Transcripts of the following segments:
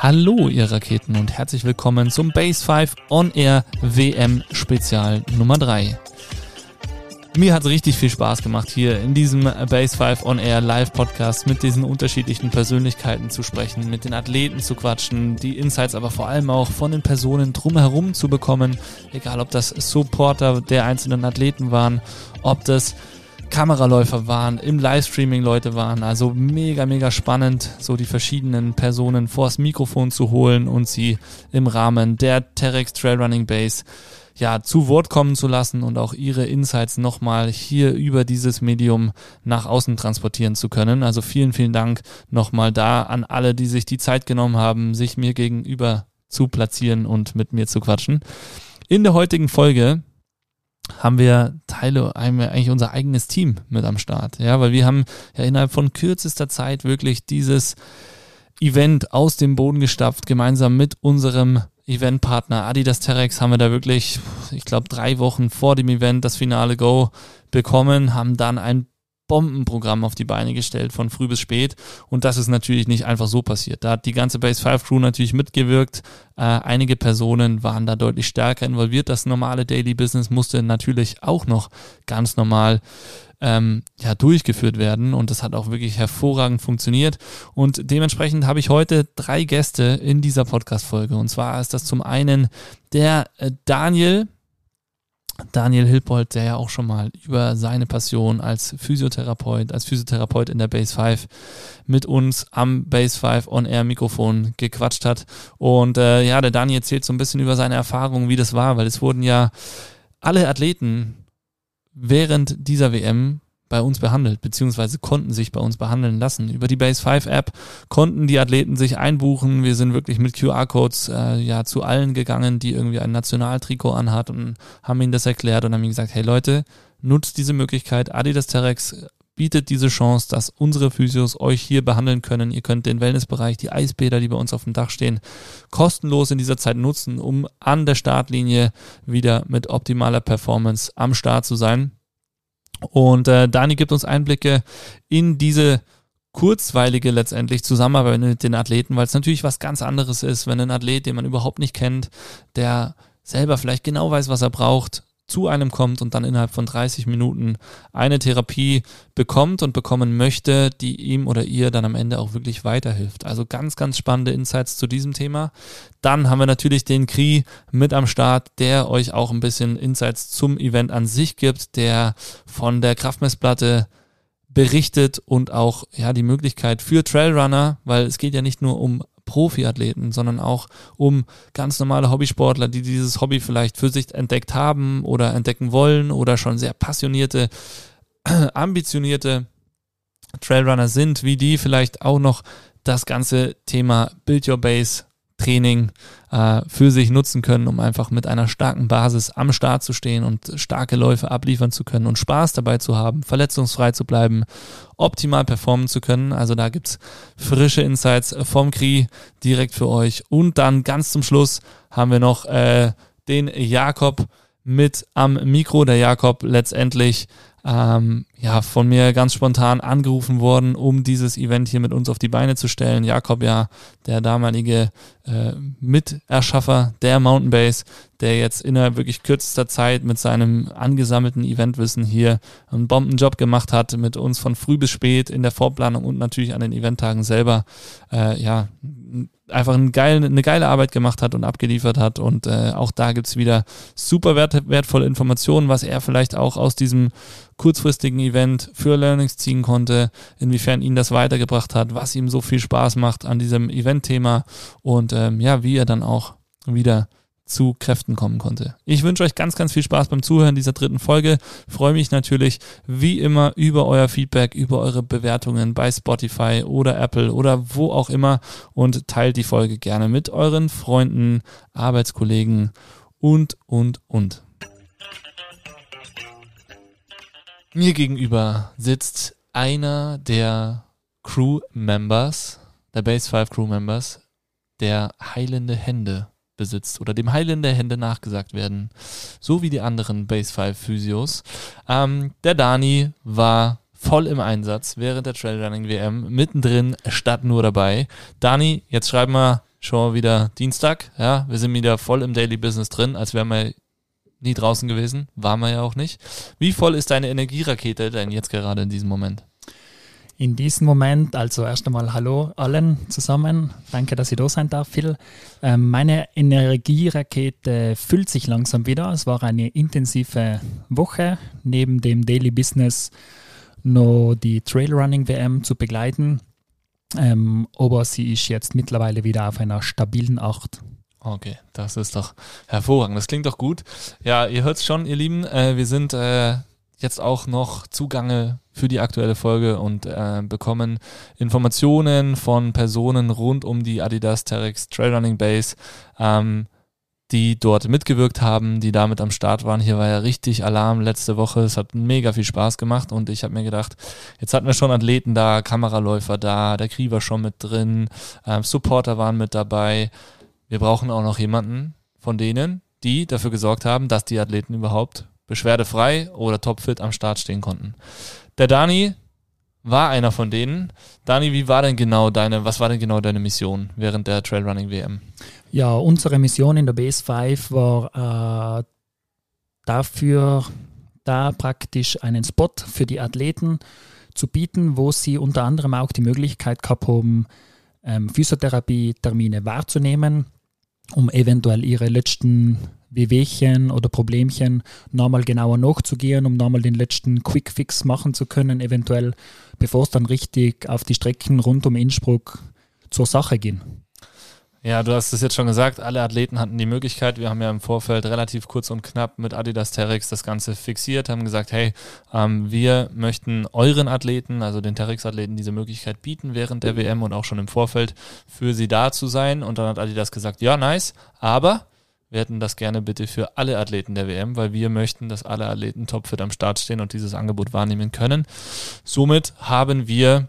Hallo, ihr Raketen und herzlich willkommen zum Base 5 On Air WM Spezial Nummer 3. Mir hat es richtig viel Spaß gemacht, hier in diesem Base 5 On Air Live Podcast mit diesen unterschiedlichen Persönlichkeiten zu sprechen, mit den Athleten zu quatschen, die Insights aber vor allem auch von den Personen drumherum zu bekommen, egal ob das Supporter der einzelnen Athleten waren, ob das Kameraläufer waren, im Livestreaming Leute waren. Also mega, mega spannend, so die verschiedenen Personen vors Mikrofon zu holen und sie im Rahmen der Terex Trailrunning Base ja, zu Wort kommen zu lassen und auch ihre Insights nochmal hier über dieses Medium nach außen transportieren zu können. Also vielen, vielen Dank nochmal da an alle, die sich die Zeit genommen haben, sich mir gegenüber zu platzieren und mit mir zu quatschen. In der heutigen Folge haben wir Teile, eigentlich unser eigenes Team mit am Start. Ja, weil wir haben ja innerhalb von kürzester Zeit wirklich dieses Event aus dem Boden gestapft, gemeinsam mit unserem Eventpartner Adidas Terex haben wir da wirklich, ich glaube, drei Wochen vor dem Event das Finale Go bekommen, haben dann ein Bombenprogramm auf die Beine gestellt, von früh bis spät. Und das ist natürlich nicht einfach so passiert. Da hat die ganze Base 5 Crew natürlich mitgewirkt. Äh, einige Personen waren da deutlich stärker involviert. Das normale Daily Business musste natürlich auch noch ganz normal ähm, ja, durchgeführt werden. Und das hat auch wirklich hervorragend funktioniert. Und dementsprechend habe ich heute drei Gäste in dieser Podcast-Folge. Und zwar ist das zum einen der äh, Daniel, Daniel Hilpold, der ja auch schon mal über seine Passion als Physiotherapeut, als Physiotherapeut in der Base 5 mit uns am Base 5 On-Air-Mikrofon gequatscht hat. Und äh, ja, der Daniel erzählt so ein bisschen über seine Erfahrungen, wie das war, weil es wurden ja alle Athleten während dieser WM bei uns behandelt, beziehungsweise konnten sich bei uns behandeln lassen. Über die Base 5 App konnten die Athleten sich einbuchen. Wir sind wirklich mit QR-Codes äh, ja zu allen gegangen, die irgendwie ein Nationaltrikot anhat und haben ihnen das erklärt und haben ihnen gesagt, hey Leute, nutzt diese Möglichkeit. Adidas Terex bietet diese Chance, dass unsere Physios euch hier behandeln können. Ihr könnt den Wellnessbereich, die Eisbäder, die bei uns auf dem Dach stehen, kostenlos in dieser Zeit nutzen, um an der Startlinie wieder mit optimaler Performance am Start zu sein. Und äh, Dani gibt uns Einblicke in diese kurzweilige letztendlich Zusammenarbeit mit den Athleten, weil es natürlich was ganz anderes ist, wenn ein Athlet, den man überhaupt nicht kennt, der selber vielleicht genau weiß, was er braucht, zu einem kommt und dann innerhalb von 30 Minuten eine Therapie bekommt und bekommen möchte, die ihm oder ihr dann am Ende auch wirklich weiterhilft. Also ganz, ganz spannende Insights zu diesem Thema. Dann haben wir natürlich den Kri mit am Start, der euch auch ein bisschen Insights zum Event an sich gibt, der von der Kraftmessplatte berichtet und auch ja die Möglichkeit für Trailrunner, weil es geht ja nicht nur um Profiathleten, sondern auch um ganz normale Hobbysportler, die dieses Hobby vielleicht für sich entdeckt haben oder entdecken wollen oder schon sehr passionierte, ambitionierte Trailrunner sind, wie die vielleicht auch noch das ganze Thema Build Your Base Training äh, für sich nutzen können, um einfach mit einer starken Basis am Start zu stehen und starke Läufe abliefern zu können und Spaß dabei zu haben, verletzungsfrei zu bleiben, optimal performen zu können. Also da gibt's frische Insights vom Kri direkt für euch. Und dann ganz zum Schluss haben wir noch äh, den Jakob mit am Mikro. Der Jakob letztendlich ähm, ja, von mir ganz spontan angerufen worden, um dieses Event hier mit uns auf die Beine zu stellen. Jakob ja, der damalige äh, Miterschaffer der Mountain Base, der jetzt innerhalb wirklich kürzester Zeit mit seinem angesammelten Eventwissen hier einen Bombenjob gemacht hat, mit uns von früh bis spät in der Vorplanung und natürlich an den Eventtagen selber, äh, ja, einfach eine geile, eine geile Arbeit gemacht hat und abgeliefert hat. Und äh, auch da gibt's wieder super wert, wertvolle Informationen, was er vielleicht auch aus diesem kurzfristigen Event für Learnings ziehen konnte, inwiefern ihn das weitergebracht hat, was ihm so viel Spaß macht an diesem Event-Thema und ähm, ja, wie er dann auch wieder zu Kräften kommen konnte. Ich wünsche euch ganz, ganz viel Spaß beim Zuhören dieser dritten Folge. Freue mich natürlich wie immer über euer Feedback, über eure Bewertungen bei Spotify oder Apple oder wo auch immer und teilt die Folge gerne mit euren Freunden, Arbeitskollegen und, und, und. Mir gegenüber sitzt einer der Crew Members, der Base 5 Crew Members, der heilende Hände besitzt oder dem Heilen der Hände nachgesagt werden, so wie die anderen Base 5 Physios. Ähm, der Dani war voll im Einsatz während der Trailrunning WM, mittendrin statt nur dabei. Dani, jetzt schreib mal schon wieder Dienstag. Ja, wir sind wieder voll im Daily Business drin, als wären wir nie draußen gewesen. Waren wir ja auch nicht. Wie voll ist deine Energierakete denn jetzt gerade in diesem Moment? In diesem Moment, also erst einmal Hallo allen zusammen. Danke, dass ich da sein darf, Phil. Ähm, meine Energierakete füllt sich langsam wieder. Es war eine intensive Woche. Neben dem Daily Business noch die Trailrunning WM zu begleiten. Ähm, aber sie ist jetzt mittlerweile wieder auf einer stabilen 8. Okay, das ist doch hervorragend. Das klingt doch gut. Ja, ihr hört es schon, ihr Lieben. Äh, wir sind äh, jetzt auch noch Zugange für die aktuelle Folge und äh, bekommen Informationen von Personen rund um die Adidas Terex Trailrunning Base. Ähm, die dort mitgewirkt haben, die damit am Start waren. Hier war ja richtig Alarm letzte Woche. Es hat mega viel Spaß gemacht und ich habe mir gedacht, jetzt hatten wir schon Athleten da, Kameraläufer da, der Krie war schon mit drin, ähm, Supporter waren mit dabei. Wir brauchen auch noch jemanden von denen, die dafür gesorgt haben, dass die Athleten überhaupt beschwerdefrei oder topfit am Start stehen konnten. Der Dani war einer von denen. Dani, wie war denn genau deine, was war denn genau deine Mission während der Trailrunning WM? Ja, unsere Mission in der Base 5 war äh, dafür, da praktisch einen Spot für die Athleten zu bieten, wo sie unter anderem auch die Möglichkeit gehabt haben, ähm, Physiotherapie-Termine wahrzunehmen, um eventuell ihre letzten Wehwehchen oder Problemchen nochmal genauer nachzugehen, um nochmal den letzten Quick-Fix machen zu können, eventuell, bevor es dann richtig auf die Strecken rund um Innsbruck zur Sache ging. Ja, du hast es jetzt schon gesagt, alle Athleten hatten die Möglichkeit. Wir haben ja im Vorfeld relativ kurz und knapp mit Adidas Terex das Ganze fixiert, haben gesagt, hey, ähm, wir möchten euren Athleten, also den Terex-Athleten, diese Möglichkeit bieten während der WM und auch schon im Vorfeld für sie da zu sein. Und dann hat Adidas gesagt, ja, nice, aber wir hätten das gerne bitte für alle Athleten der WM, weil wir möchten, dass alle Athleten topfit am Start stehen und dieses Angebot wahrnehmen können. Somit haben wir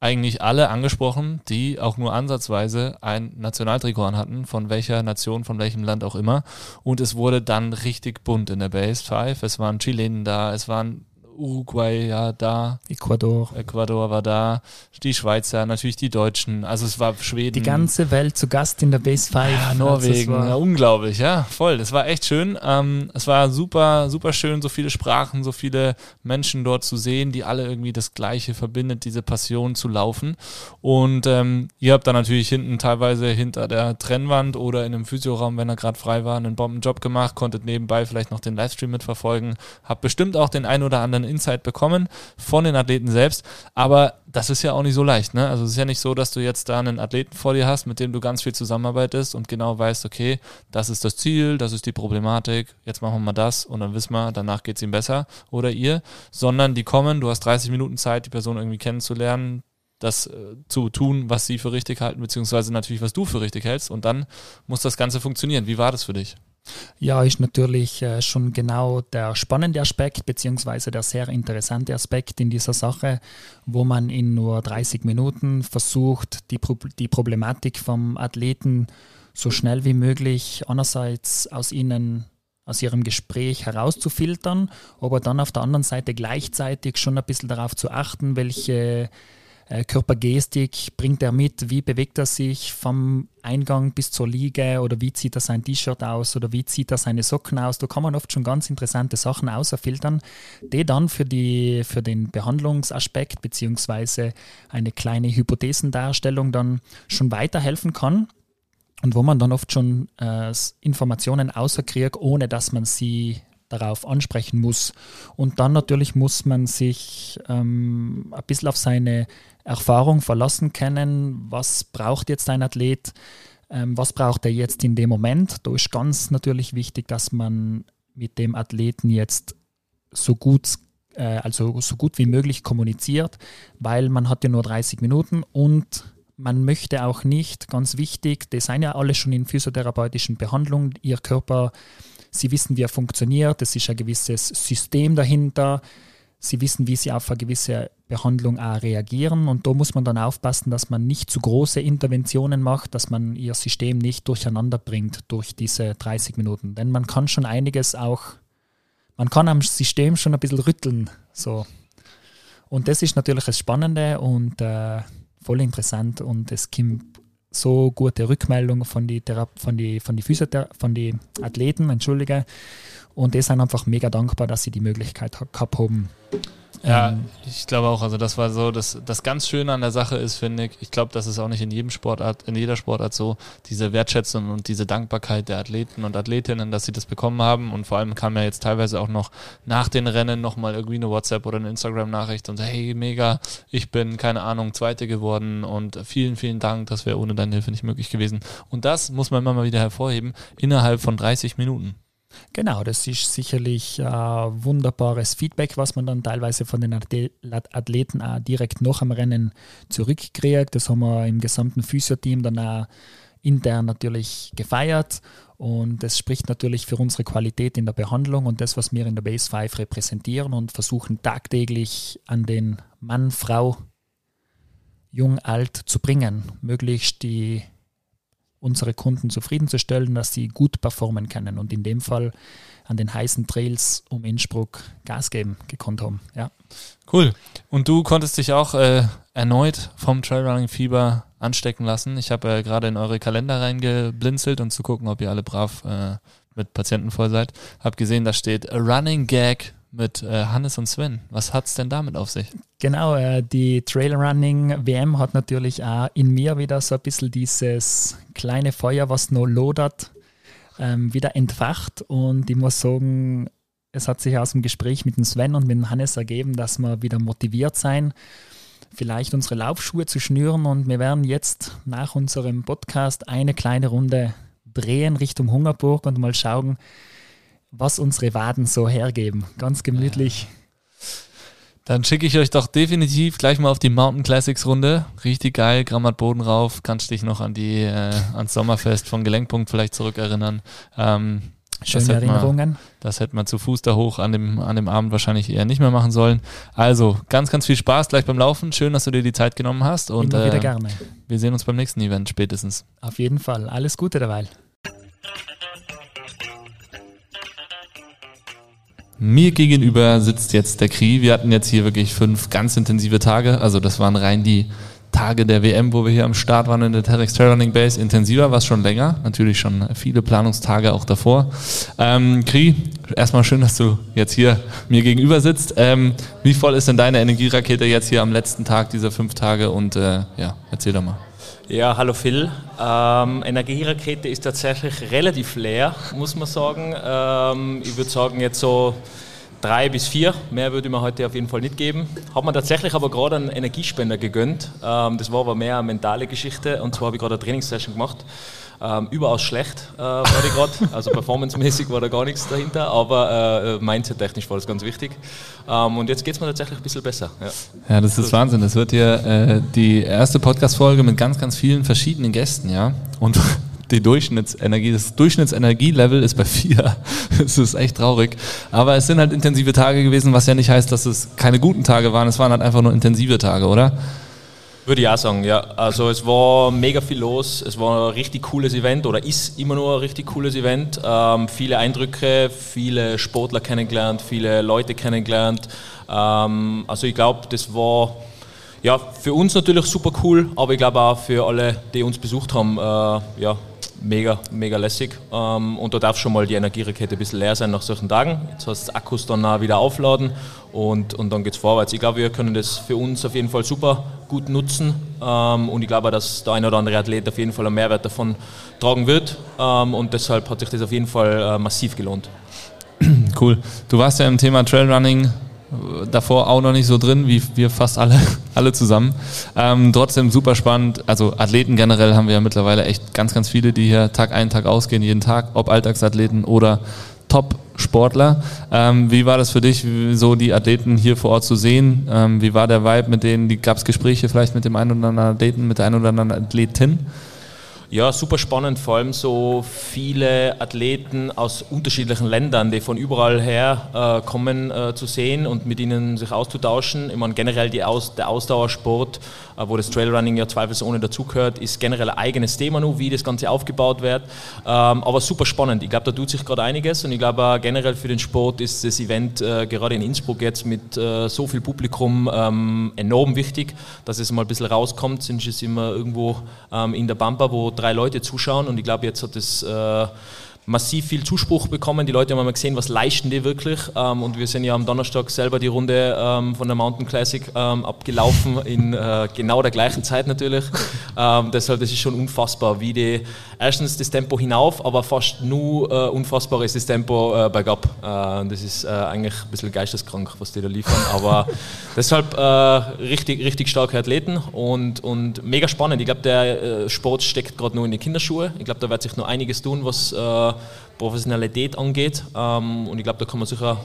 eigentlich alle angesprochen, die auch nur ansatzweise ein Nationaltrikot hatten, von welcher Nation, von welchem Land auch immer. Und es wurde dann richtig bunt in der Base 5. Es waren Chilenen da, es waren Uruguay ja da. Ecuador. Ecuador war da. Die Schweizer, natürlich die Deutschen. Also es war Schweden. Die ganze Welt zu Gast in der Base 5. Ja, also Norwegen. Ja, unglaublich, ja, voll. Das war echt schön. Ähm, es war super, super schön, so viele Sprachen, so viele Menschen dort zu sehen, die alle irgendwie das Gleiche verbindet, diese Passion zu laufen. Und ähm, ihr habt dann natürlich hinten teilweise hinter der Trennwand oder in einem Physioraum, wenn er gerade frei war, einen Bombenjob gemacht, konntet nebenbei vielleicht noch den Livestream mitverfolgen. Habt bestimmt auch den ein oder anderen einen Insight bekommen von den Athleten selbst. Aber das ist ja auch nicht so leicht. Ne? Also es ist ja nicht so, dass du jetzt da einen Athleten vor dir hast, mit dem du ganz viel zusammenarbeitest und genau weißt, okay, das ist das Ziel, das ist die Problematik, jetzt machen wir mal das und dann wissen wir, danach geht es ihm besser oder ihr, sondern die kommen, du hast 30 Minuten Zeit, die Person irgendwie kennenzulernen, das äh, zu tun, was sie für richtig halten, beziehungsweise natürlich, was du für richtig hältst und dann muss das Ganze funktionieren. Wie war das für dich? Ja, ist natürlich äh, schon genau der spannende Aspekt, beziehungsweise der sehr interessante Aspekt in dieser Sache, wo man in nur 30 Minuten versucht, die, Pro die Problematik vom Athleten so schnell wie möglich einerseits aus ihnen aus ihrem Gespräch herauszufiltern, aber dann auf der anderen Seite gleichzeitig schon ein bisschen darauf zu achten, welche Körpergestik bringt er mit, wie bewegt er sich vom Eingang bis zur Liege oder wie zieht er sein T-Shirt aus oder wie zieht er seine Socken aus. Da kann man oft schon ganz interessante Sachen außerfiltern, die dann für, die, für den Behandlungsaspekt beziehungsweise eine kleine Hypothesendarstellung dann schon weiterhelfen kann und wo man dann oft schon äh, Informationen außerkriegt, ohne dass man sie darauf ansprechen muss. Und dann natürlich muss man sich ähm, ein bisschen auf seine Erfahrung verlassen können. Was braucht jetzt ein Athlet? Ähm, was braucht er jetzt in dem Moment? Da ist ganz natürlich wichtig, dass man mit dem Athleten jetzt so gut äh, also so gut wie möglich kommuniziert, weil man hat ja nur 30 Minuten und man möchte auch nicht, ganz wichtig, die sind ja alle schon in physiotherapeutischen Behandlungen, ihr Körper Sie wissen, wie er funktioniert. Es ist ein gewisses System dahinter. Sie wissen, wie sie auf eine gewisse Behandlung auch reagieren. Und da muss man dann aufpassen, dass man nicht zu große Interventionen macht, dass man ihr System nicht durcheinander bringt durch diese 30 Minuten. Denn man kann schon einiges auch, man kann am System schon ein bisschen rütteln. So. Und das ist natürlich das Spannende und äh, voll interessant und es kommt so gute Rückmeldungen von die von die von die von die Athleten, entschuldige. Und die sind einfach mega dankbar, dass sie die Möglichkeit gehabt haben, ja, ähm, ich glaube auch. Also das war so, das, das ganz Schöne an der Sache ist, finde ich, ich glaube, das ist auch nicht in jedem Sportart, in jeder Sportart so, diese Wertschätzung und diese Dankbarkeit der Athleten und Athletinnen, dass sie das bekommen haben. Und vor allem kam ja jetzt teilweise auch noch nach den Rennen nochmal irgendwie eine WhatsApp oder eine Instagram-Nachricht und hey, mega, ich bin, keine Ahnung, Zweite geworden und vielen, vielen Dank, das wäre ohne deine Hilfe nicht möglich gewesen. Und das muss man immer mal wieder hervorheben, innerhalb von 30 Minuten. Genau, das ist sicherlich äh, wunderbares Feedback, was man dann teilweise von den Athleten auch direkt nach dem Rennen zurückkriegt. Das haben wir im gesamten Physio-Team dann auch intern natürlich gefeiert und das spricht natürlich für unsere Qualität in der Behandlung und das, was wir in der Base 5 repräsentieren und versuchen tagtäglich an den Mann, Frau, jung, alt zu bringen, möglichst die unsere Kunden zufriedenzustellen, dass sie gut performen können und in dem Fall an den heißen Trails um Innsbruck Gas geben gekonnt haben. Ja. Cool. Und du konntest dich auch äh, erneut vom Trailrunning-Fieber anstecken lassen. Ich habe äh, gerade in eure Kalender reingeblinzelt und zu gucken, ob ihr alle brav äh, mit Patienten voll seid. Hab gesehen, da steht A Running Gag mit äh, Hannes und Sven. Was hat es denn damit auf sich? Genau, äh, die Trailrunning WM hat natürlich auch in mir wieder so ein bisschen dieses kleine Feuer, was noch lodert, ähm, wieder entfacht. Und ich muss sagen, es hat sich aus dem Gespräch mit dem Sven und mit dem Hannes ergeben, dass wir wieder motiviert sein, vielleicht unsere Laufschuhe zu schnüren. Und wir werden jetzt nach unserem Podcast eine kleine Runde drehen Richtung Hungerburg und mal schauen, was unsere Waden so hergeben. Ganz gemütlich. Dann schicke ich euch doch definitiv gleich mal auf die Mountain Classics Runde. Richtig geil, Grammat Boden rauf. Kannst dich noch an die, äh, ans Sommerfest von Gelenkpunkt vielleicht zurückerinnern. Ähm, Schöne Erinnerungen. Man, das hätte man zu Fuß da hoch an dem, an dem Abend wahrscheinlich eher nicht mehr machen sollen. Also ganz, ganz viel Spaß gleich beim Laufen. Schön, dass du dir die Zeit genommen hast. Und, Immer wieder äh, gerne. Wir sehen uns beim nächsten Event spätestens. Auf jeden Fall. Alles Gute dabei. Mir gegenüber sitzt jetzt der Kri. Wir hatten jetzt hier wirklich fünf ganz intensive Tage. Also das waren rein die Tage der WM, wo wir hier am Start waren in der TEDx Trailrunning Base. Intensiver war es schon länger. Natürlich schon viele Planungstage auch davor. Ähm, Kri, erstmal schön, dass du jetzt hier mir gegenüber sitzt. Ähm, wie voll ist denn deine Energierakete jetzt hier am letzten Tag dieser fünf Tage? Und äh, ja, erzähl doch mal. Ja, hallo Phil. Ähm, Energierakete ist tatsächlich relativ leer, muss man sagen. Ähm, ich würde sagen, jetzt so drei bis vier. Mehr würde ich mir heute auf jeden Fall nicht geben. Habe mir tatsächlich aber gerade einen Energiespender gegönnt. Ähm, das war aber mehr eine mentale Geschichte. Und zwar habe ich gerade eine Trainingssession gemacht. Ähm, überaus schlecht äh, war die gerade. Also performancemäßig war da gar nichts dahinter, aber äh, mindset-technisch war das ganz wichtig. Ähm, und jetzt geht es mir tatsächlich ein bisschen besser. Ja, ja das ist Wahnsinn. Das wird hier äh, die erste Podcast-Folge mit ganz, ganz vielen verschiedenen Gästen, ja. Und die Durchschnittsenergie, das Durchschnittsenergielevel ist bei vier. das ist echt traurig. Aber es sind halt intensive Tage gewesen, was ja nicht heißt, dass es keine guten Tage waren. Es waren halt einfach nur intensive Tage, oder? Würde ich auch sagen, ja. Also es war mega viel los, es war ein richtig cooles Event oder ist immer nur ein richtig cooles Event. Ähm, viele Eindrücke, viele Sportler kennengelernt, viele Leute kennengelernt. Ähm, also ich glaube, das war ja, für uns natürlich super cool, aber ich glaube auch für alle, die uns besucht haben, äh, ja, mega, mega lässig. Ähm, und da darf schon mal die Energierakete ein bisschen leer sein nach solchen Tagen. Jetzt hast du Akkus dann auch wieder aufladen und, und dann geht es vorwärts. Ich glaube, wir können das für uns auf jeden Fall super gut nutzen ähm, und ich glaube auch, dass der ein oder andere Athlet auf jeden Fall einen Mehrwert davon tragen wird ähm, und deshalb hat sich das auf jeden Fall äh, massiv gelohnt. Cool. Du warst ja im Thema Trailrunning davor auch noch nicht so drin, wie wir fast alle, alle zusammen. Ähm, trotzdem super spannend. Also Athleten generell haben wir ja mittlerweile echt ganz, ganz viele, die hier Tag ein, Tag ausgehen, jeden Tag, ob Alltagsathleten oder Top-Sportler. Ähm, wie war das für dich, so die Athleten hier vor Ort zu sehen? Ähm, wie war der Vibe mit denen? Gab es Gespräche vielleicht mit dem einen oder anderen Athleten, mit der einen oder anderen Athletin? Ja, super spannend, vor allem so viele Athleten aus unterschiedlichen Ländern, die von überall her äh, kommen, äh, zu sehen und mit ihnen sich auszutauschen. Ich meine, generell Aus, der Ausdauersport, wo das Trailrunning ja zweifelsohne dazugehört, ist generell ein eigenes Thema nur, wie das Ganze aufgebaut wird. Ähm, aber super spannend. Ich glaube, da tut sich gerade einiges und ich glaube generell für den Sport ist das Event äh, gerade in Innsbruck jetzt mit äh, so viel Publikum ähm, enorm wichtig, dass es mal ein bisschen rauskommt. Sind es immer irgendwo ähm, in der Bumper, wo drei Leute zuschauen und ich glaube, jetzt hat es äh, massiv viel Zuspruch bekommen. Die Leute haben mal gesehen, was leisten die wirklich. Ähm, und wir sind ja am Donnerstag selber die Runde ähm, von der Mountain Classic ähm, abgelaufen, in äh, genau der gleichen Zeit natürlich. Ähm, deshalb, das ist schon unfassbar, wie die erstens das Tempo hinauf, aber fast nur äh, unfassbar ist das Tempo äh, bergab. Äh, das ist äh, eigentlich ein bisschen geisteskrank, was die da liefern. Aber deshalb äh, richtig, richtig starke Athleten und, und mega spannend. Ich glaube, der äh, Sport steckt gerade nur in die Kinderschuhe. Ich glaube, da wird sich noch einiges tun, was Professionalität angeht. Ähm, und ich glaube, da kann man sicher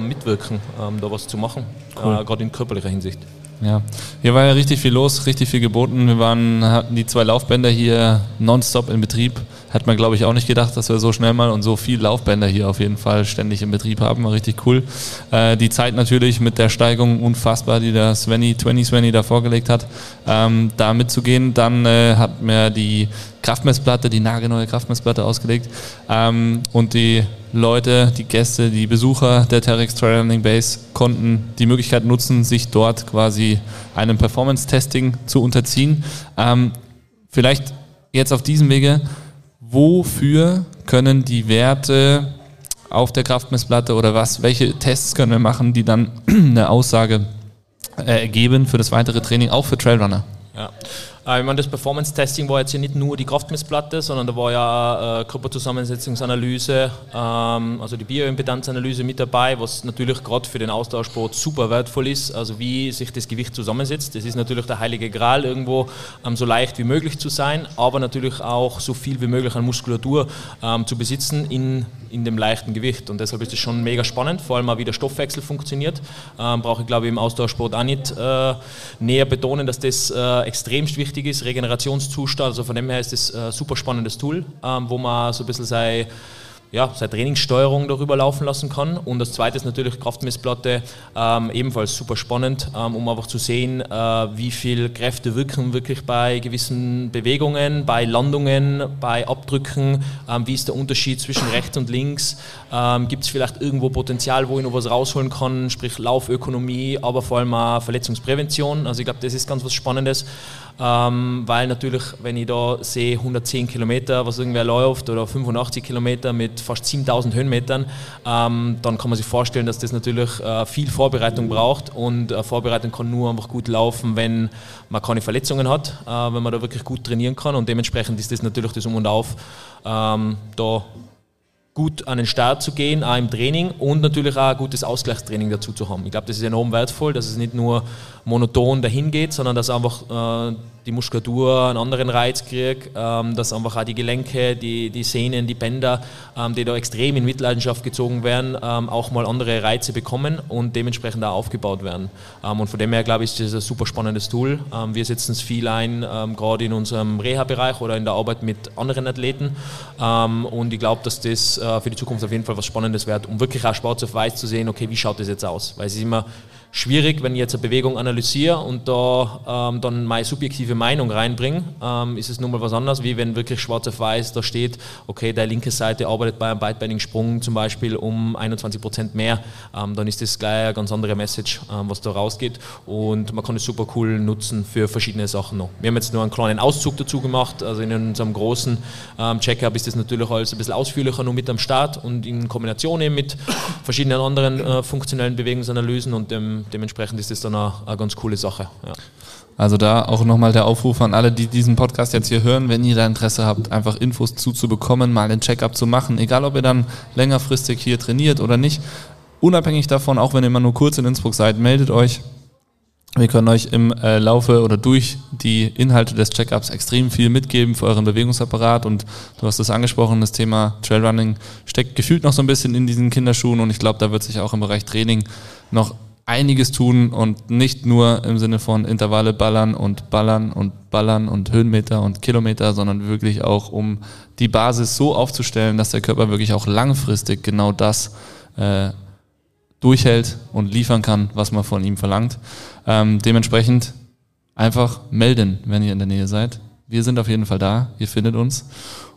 mitwirken, ähm, da was zu machen, cool. gerade in körperlicher Hinsicht. Ja, hier war ja richtig viel los, richtig viel geboten. Wir waren, hatten die zwei Laufbänder hier nonstop in Betrieb. Hat man, glaube ich, auch nicht gedacht, dass wir so schnell mal und so viel Laufbänder hier auf jeden Fall ständig in Betrieb haben. War richtig cool. Äh, die Zeit natürlich mit der Steigung unfassbar, die der Svenny, 20 Svenny da vorgelegt hat, ähm, da mitzugehen. Dann äh, hat mir die Kraftmessplatte, die nagelneue Kraftmessplatte ausgelegt ähm, und die Leute, die Gäste, die Besucher der Terex Trail Running Base konnten die Möglichkeit nutzen, sich dort quasi einem Performance-Testing zu unterziehen. Ähm, vielleicht jetzt auf diesem Wege, wofür können die Werte auf der Kraftmessplatte oder was, welche Tests können wir machen, die dann eine Aussage äh, ergeben für das weitere Training, auch für Trailrunner? Ja. Äh, ich meine, das Performance-Testing war jetzt ja nicht nur die Kraftmessplatte, sondern da war ja äh, Körperzusammensetzungsanalyse, ähm, also die Bioimpedanzanalyse mit dabei, was natürlich gerade für den Austauschsport super wertvoll ist, also wie sich das Gewicht zusammensetzt. Das ist natürlich der heilige Gral, irgendwo ähm, so leicht wie möglich zu sein, aber natürlich auch so viel wie möglich an Muskulatur ähm, zu besitzen in, in dem leichten Gewicht. Und deshalb ist es schon mega spannend, vor allem auch wie der Stoffwechsel funktioniert. Ähm, brauche ich glaube ich im Austauschsport auch nicht äh, näher betonen, dass das äh, extremst wichtig wichtig ist, Regenerationszustand. Also von dem her ist es ein äh, super spannendes Tool, ähm, wo man so ein bisschen sein ja, seine Trainingssteuerung darüber laufen lassen kann. Und das zweite ist natürlich Kraftmessplatte, ähm, ebenfalls super spannend, ähm, um einfach zu sehen, äh, wie viel Kräfte wirken wirklich bei gewissen Bewegungen, bei Landungen, bei Abdrücken, ähm, wie ist der Unterschied zwischen rechts und links, ähm, gibt es vielleicht irgendwo Potenzial, wo ich noch was rausholen kann, sprich Laufökonomie, aber vor allem auch Verletzungsprävention. Also ich glaube, das ist ganz was Spannendes ähm, weil natürlich, wenn ich da sehe 110 Kilometer, was irgendwer läuft, oder 85 Kilometer mit fast 7000 Höhenmetern, ähm, dann kann man sich vorstellen, dass das natürlich äh, viel Vorbereitung braucht und äh, Vorbereitung kann nur einfach gut laufen, wenn man keine Verletzungen hat, äh, wenn man da wirklich gut trainieren kann und dementsprechend ist das natürlich das Um und Auf, ähm, da gut an den Start zu gehen, auch im Training und natürlich auch ein gutes Ausgleichstraining dazu zu haben. Ich glaube, das ist enorm wertvoll, dass es nicht nur monoton dahin geht, sondern dass einfach äh, die Muskulatur einen anderen Reiz kriegt, ähm, dass einfach auch die Gelenke, die, die Sehnen, die Bänder, ähm, die da extrem in Mitleidenschaft gezogen werden, ähm, auch mal andere Reize bekommen und dementsprechend auch aufgebaut werden. Ähm, und von dem her, glaube ich, ist das ein super spannendes Tool. Ähm, wir setzen es viel ein, ähm, gerade in unserem Reha-Bereich oder in der Arbeit mit anderen Athleten. und ich glaube, dass das äh, für die Zukunft auf jeden Fall was Spannendes wird, um wirklich auch schwarz auf weiß zu sehen, okay, wie schaut das jetzt aus? Weil es ist immer schwierig, wenn ich jetzt eine Bewegung analysiere und da ähm, dann meine subjektive Meinung reinbringe, ähm, ist es nun mal was anderes, wie wenn wirklich schwarz auf weiß da steht, okay, der linke Seite arbeitet bei einem beidbeinigen Sprung zum Beispiel um 21 Prozent mehr, ähm, dann ist das gleich eine ganz andere Message, ähm, was da rausgeht und man kann es super cool nutzen für verschiedene Sachen noch. Wir haben jetzt nur einen kleinen Auszug dazu gemacht, also in unserem großen ähm, Checkup ist das natürlich alles ein bisschen ausführlicher nur mit am Start und in Kombination eben mit verschiedenen anderen äh, funktionellen Bewegungsanalysen und dem dementsprechend ist das dann eine, eine ganz coole Sache. Ja. Also da auch nochmal der Aufruf an alle, die diesen Podcast jetzt hier hören, wenn ihr da Interesse habt, einfach Infos zuzubekommen, mal ein Checkup zu machen, egal ob ihr dann längerfristig hier trainiert oder nicht. Unabhängig davon, auch wenn ihr mal nur kurz in Innsbruck seid, meldet euch. Wir können euch im äh, Laufe oder durch die Inhalte des Checkups extrem viel mitgeben für euren Bewegungsapparat und du hast es angesprochen, das Thema Trailrunning steckt gefühlt noch so ein bisschen in diesen Kinderschuhen und ich glaube, da wird sich auch im Bereich Training noch einiges tun und nicht nur im Sinne von Intervalle ballern und ballern und ballern und Höhenmeter und Kilometer, sondern wirklich auch um die Basis so aufzustellen, dass der Körper wirklich auch langfristig genau das äh, durchhält und liefern kann, was man von ihm verlangt. Ähm, dementsprechend einfach melden, wenn ihr in der Nähe seid. Wir sind auf jeden Fall da, ihr findet uns.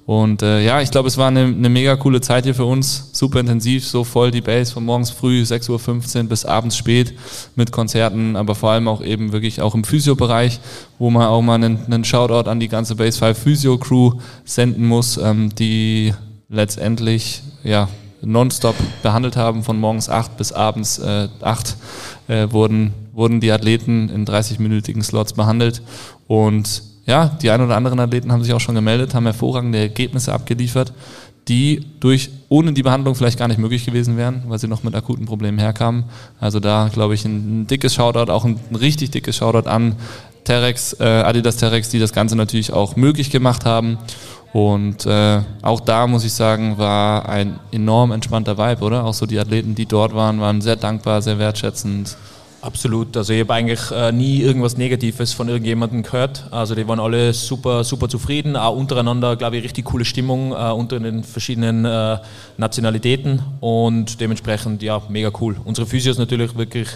Und äh, ja, ich glaube, es war eine, eine mega coole Zeit hier für uns. Super intensiv, so voll die Base von morgens früh 6.15 Uhr bis abends spät mit Konzerten, aber vor allem auch eben wirklich auch im Physio-Bereich, wo man auch mal einen, einen Shoutout an die ganze Base 5 Physio-Crew senden muss, ähm, die letztendlich ja nonstop behandelt haben, von morgens 8 bis abends äh, 8 äh, wurden, wurden die Athleten in 30-minütigen Slots behandelt und ja, die ein oder anderen Athleten haben sich auch schon gemeldet, haben hervorragende Ergebnisse abgeliefert, die durch ohne die Behandlung vielleicht gar nicht möglich gewesen wären, weil sie noch mit akuten Problemen herkamen. Also da glaube ich ein, dickes Shoutout, auch ein, ein, richtig dickes Shoutout an Terex, äh, Adidas Terex, die das Ganze natürlich auch möglich gemacht haben. Und äh, auch da muss ich sagen, war ein enorm entspannter Vibe, oder? Auch so die Athleten, die dort waren, waren sehr dankbar, sehr wertschätzend. Absolut. Also ich habe eigentlich äh, nie irgendwas Negatives von irgendjemandem gehört. Also die waren alle super, super zufrieden. Auch untereinander, glaube ich, richtig coole Stimmung äh, unter den verschiedenen äh, Nationalitäten und dementsprechend ja mega cool. Unsere Physios natürlich wirklich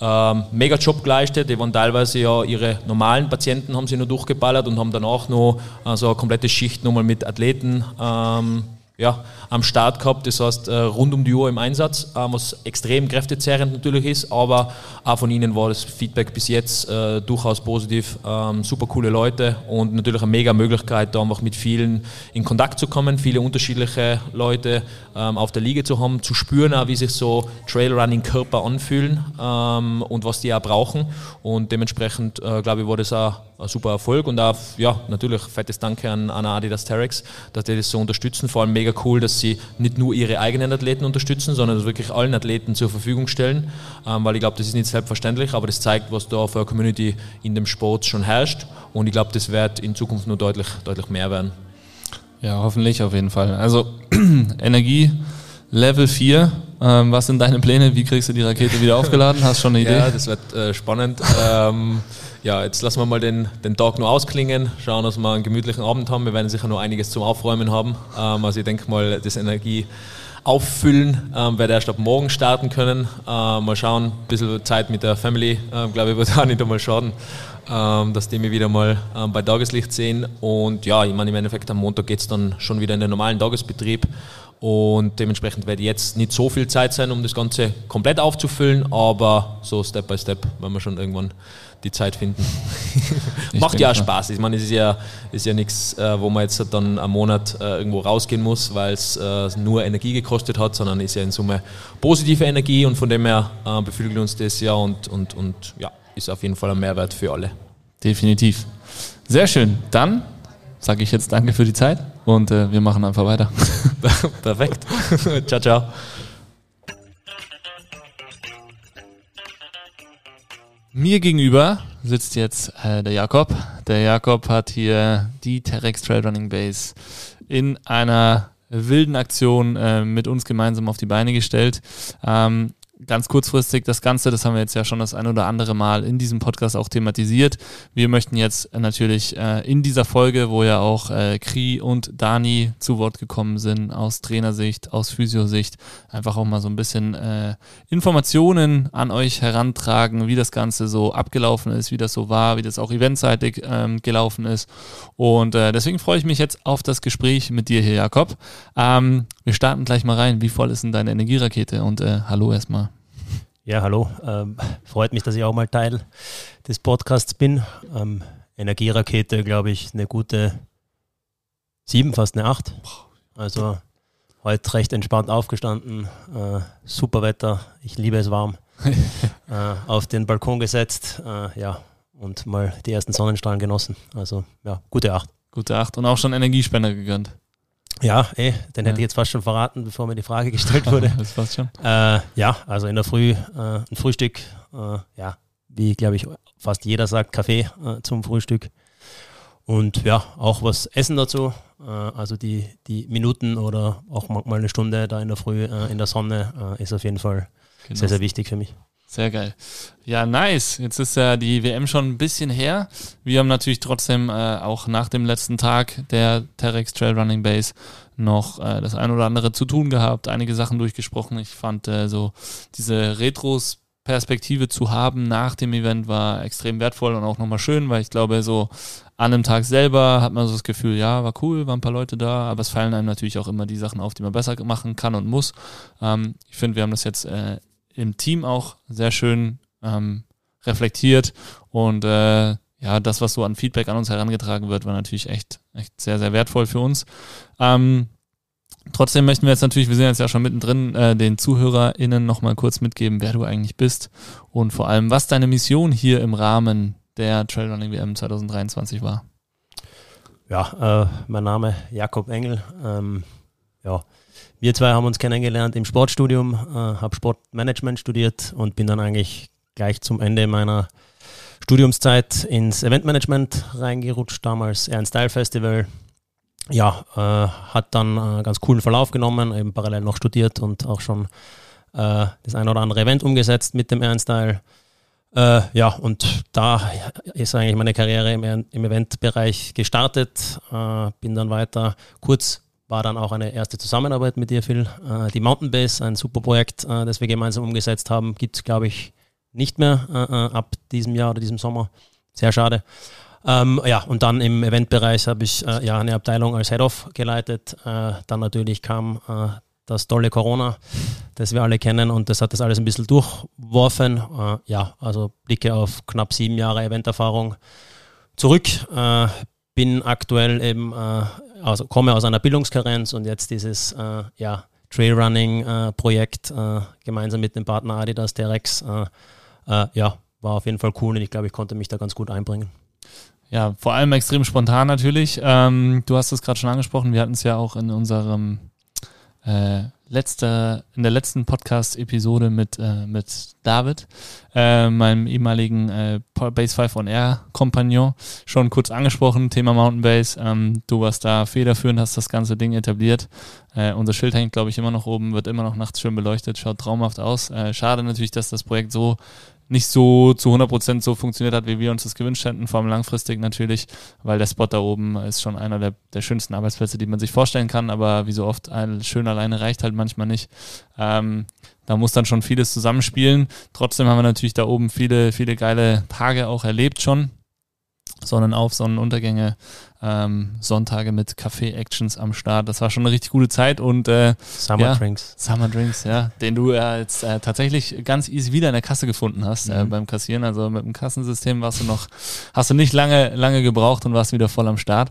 ähm, mega Job geleistet. Die waren teilweise ja ihre normalen Patienten haben sie nur durchgeballert und haben danach noch also eine komplette Schicht nochmal mit Athleten. Ähm, ja, am Start gehabt, das heißt äh, rund um die Uhr im Einsatz, was extrem kräftezehrend natürlich ist, aber auch von ihnen war das Feedback bis jetzt äh, durchaus positiv, ähm, super coole Leute und natürlich eine mega Möglichkeit, da einfach mit vielen in Kontakt zu kommen, viele unterschiedliche Leute ähm, auf der Liga zu haben, zu spüren, auch, wie sich so Trailrunning-Körper anfühlen ähm, und was die auch brauchen. Und dementsprechend, äh, glaube ich, war das auch ein super Erfolg und auch, ja, natürlich fettes Danke an, an Adidas Terex, dass die das so unterstützen. Vor allem mega cool, dass sie nicht nur ihre eigenen Athleten unterstützen, sondern das wirklich allen Athleten zur Verfügung stellen, ähm, weil ich glaube, das ist nicht selbstverständlich, aber das zeigt, was da für eine Community in dem Sport schon herrscht und ich glaube, das wird in Zukunft nur deutlich, deutlich mehr werden. Ja, hoffentlich auf jeden Fall. Also Energie Level 4. Ähm, was sind deine Pläne? Wie kriegst du die Rakete wieder aufgeladen? Hast du schon eine Idee? Ja, das wird äh, spannend. ähm, ja, jetzt lassen wir mal den, den Tag nur ausklingen, schauen, dass wir einen gemütlichen Abend haben. Wir werden sicher noch einiges zum Aufräumen haben. Ähm, also ich denke mal, das Energie auffüllen, ähm, werde erst ab morgen starten können. Ähm, mal schauen, ein bisschen Zeit mit der Family, ähm, glaube ich, wird auch nicht einmal schaden, ähm, dass die mich wieder mal bei Tageslicht sehen. Und ja, ich meine, im Endeffekt am Montag geht es dann schon wieder in den normalen Tagesbetrieb. Und dementsprechend werde jetzt nicht so viel Zeit sein, um das Ganze komplett aufzufüllen, aber so Step by Step, wenn wir schon irgendwann die Zeit finden. Macht ja auch Spaß. Ich meine, es ist ja, ist ja nichts, äh, wo man jetzt dann am Monat äh, irgendwo rausgehen muss, weil es äh, nur Energie gekostet hat, sondern ist ja in Summe positive Energie und von dem her beflügelt uns das ja und, und, und ja, ist auf jeden Fall ein Mehrwert für alle. Definitiv. Sehr schön. Dann sage ich jetzt danke für die Zeit und äh, wir machen einfach weiter. Perfekt. ciao, ciao. Mir gegenüber sitzt jetzt äh, der Jakob. Der Jakob hat hier die Terex Trail Running Base in einer wilden Aktion äh, mit uns gemeinsam auf die Beine gestellt. Ähm, ganz kurzfristig das Ganze, das haben wir jetzt ja schon das ein oder andere Mal in diesem Podcast auch thematisiert. Wir möchten jetzt natürlich äh, in dieser Folge, wo ja auch äh, Kri und Dani zu Wort gekommen sind, aus Trainersicht, aus Physiosicht, einfach auch mal so ein bisschen äh, Informationen an euch herantragen, wie das Ganze so abgelaufen ist, wie das so war, wie das auch eventseitig ähm, gelaufen ist. Und äh, deswegen freue ich mich jetzt auf das Gespräch mit dir hier, Jakob. Ähm, wir starten gleich mal rein. Wie voll ist denn deine Energierakete? Und äh, hallo erstmal. Ja, hallo. Ähm, freut mich, dass ich auch mal Teil des Podcasts bin. Ähm, Energierakete, glaube ich, eine gute sieben, fast eine acht. Also heute recht entspannt aufgestanden. Äh, super Wetter. Ich liebe es warm. äh, auf den Balkon gesetzt. Äh, ja, und mal die ersten Sonnenstrahlen genossen. Also ja, gute acht. Gute acht. Und auch schon Energiespender gegönnt. Ja, eh, den hätte ich jetzt fast schon verraten, bevor mir die Frage gestellt wurde. das passt schon. Äh, ja, also in der Früh äh, ein Frühstück, äh, ja, wie glaube ich fast jeder sagt, Kaffee äh, zum Frühstück. Und ja, auch was essen dazu. Äh, also die, die Minuten oder auch manchmal eine Stunde da in der Früh äh, in der Sonne ist auf jeden Fall Genossen. sehr, sehr wichtig für mich. Sehr geil. Ja, nice. Jetzt ist ja die WM schon ein bisschen her. Wir haben natürlich trotzdem äh, auch nach dem letzten Tag der Terex Trail Running Base noch äh, das ein oder andere zu tun gehabt, einige Sachen durchgesprochen. Ich fand äh, so diese Retros Perspektive zu haben nach dem Event war extrem wertvoll und auch nochmal schön, weil ich glaube, so an dem Tag selber hat man so das Gefühl, ja, war cool, waren ein paar Leute da, aber es fallen einem natürlich auch immer die Sachen auf, die man besser machen kann und muss. Ähm, ich finde, wir haben das jetzt äh, im Team auch sehr schön ähm, reflektiert und äh, ja, das, was so an Feedback an uns herangetragen wird, war natürlich echt, echt sehr, sehr wertvoll für uns. Ähm, trotzdem möchten wir jetzt natürlich, wir sind jetzt ja schon mittendrin, äh, den ZuhörerInnen nochmal kurz mitgeben, wer du eigentlich bist und vor allem, was deine Mission hier im Rahmen der Trailrunning WM 2023 war. Ja, äh, mein Name Jakob Engel. Ähm, ja, wir zwei haben uns kennengelernt im Sportstudium, äh, habe Sportmanagement studiert und bin dann eigentlich gleich zum Ende meiner Studiumszeit ins Eventmanagement reingerutscht, damals Ernst Style Festival. Ja, äh, hat dann einen ganz coolen Verlauf genommen, eben parallel noch studiert und auch schon äh, das ein oder andere Event umgesetzt mit dem Ernst Style. Äh, ja, und da ist eigentlich meine Karriere im, im Eventbereich gestartet. Äh, bin dann weiter kurz war dann auch eine erste Zusammenarbeit mit dir, Phil. Äh, die Mountain Base, ein super Projekt, äh, das wir gemeinsam umgesetzt haben, gibt es, glaube ich, nicht mehr äh, äh, ab diesem Jahr oder diesem Sommer. Sehr schade. Ähm, ja, und dann im Eventbereich habe ich äh, ja eine Abteilung als Head-Off geleitet. Äh, dann natürlich kam das tolle Corona, das wir alle kennen und das hat das alles ein bisschen durchworfen. ja, also Blicke auf knapp sieben Jahre Eventerfahrung zurück. bin aktuell eben also komme aus einer Bildungskarenz und jetzt dieses äh, ja, Trailrunning-Projekt äh, gemeinsam mit dem Partner Adidas Terex, äh, äh, ja, war auf jeden Fall cool und ich glaube, ich konnte mich da ganz gut einbringen. Ja, vor allem extrem spontan natürlich. Ähm, du hast es gerade schon angesprochen, wir hatten es ja auch in unserem äh, letzter, in der letzten Podcast-Episode mit, äh, mit David, äh, meinem ehemaligen äh, Base 5 on Air Kompagnon, schon kurz angesprochen, Thema Mountain Base. Ähm, du warst da federführend, hast das ganze Ding etabliert. Äh, unser Schild hängt, glaube ich, immer noch oben, wird immer noch nachts schön beleuchtet, schaut traumhaft aus. Äh, schade natürlich, dass das Projekt so nicht so zu 100% so funktioniert hat, wie wir uns das gewünscht hätten, vor allem langfristig natürlich, weil der Spot da oben ist schon einer der, der schönsten Arbeitsplätze, die man sich vorstellen kann, aber wie so oft, ein schön alleine reicht halt manchmal nicht. Ähm, da muss dann schon vieles zusammenspielen. Trotzdem haben wir natürlich da oben viele, viele geile Tage auch erlebt schon. Sonnenauf, Sonnenuntergänge, ähm, Sonntage mit Kaffee-Actions am Start. Das war schon eine richtig gute Zeit und äh, Summer ja, Drinks. Summer Drinks, ja, den du äh, jetzt äh, tatsächlich ganz easy wieder in der Kasse gefunden hast äh, mhm. beim Kassieren. Also mit dem Kassensystem warst du noch, hast du nicht lange, lange gebraucht und warst wieder voll am Start.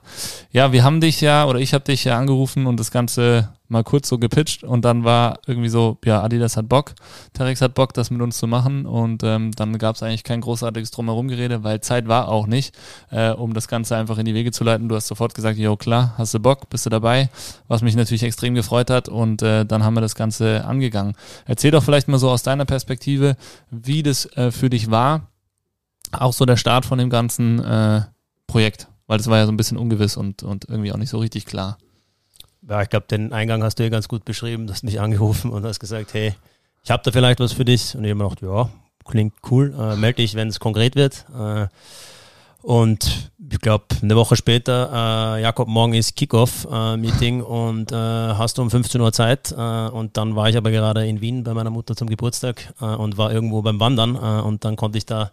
Ja, wir haben dich ja oder ich habe dich ja angerufen und das Ganze mal kurz so gepitcht und dann war irgendwie so, ja, Adidas hat Bock, Terex hat Bock, das mit uns zu machen und ähm, dann gab es eigentlich kein großartiges Drumherumgerede, weil Zeit war auch nicht, äh, um das Ganze einfach in die Wege zu leiten. Du hast sofort gesagt, jo klar, hast du Bock, bist du dabei, was mich natürlich extrem gefreut hat und äh, dann haben wir das Ganze angegangen. Erzähl doch vielleicht mal so aus deiner Perspektive, wie das äh, für dich war, auch so der Start von dem ganzen äh, Projekt, weil das war ja so ein bisschen ungewiss und, und irgendwie auch nicht so richtig klar. Ja, ich glaube, den Eingang hast du ja ganz gut beschrieben. Du hast mich angerufen und hast gesagt, hey, ich habe da vielleicht was für dich. Und ich habe mir gedacht, ja, klingt cool. Äh, melde dich, wenn es konkret wird. Äh, und ich glaube, eine Woche später, äh, Jakob, morgen ist Kickoff-Meeting äh, und äh, hast du um 15 Uhr Zeit. Äh, und dann war ich aber gerade in Wien bei meiner Mutter zum Geburtstag äh, und war irgendwo beim Wandern. Äh, und dann konnte ich da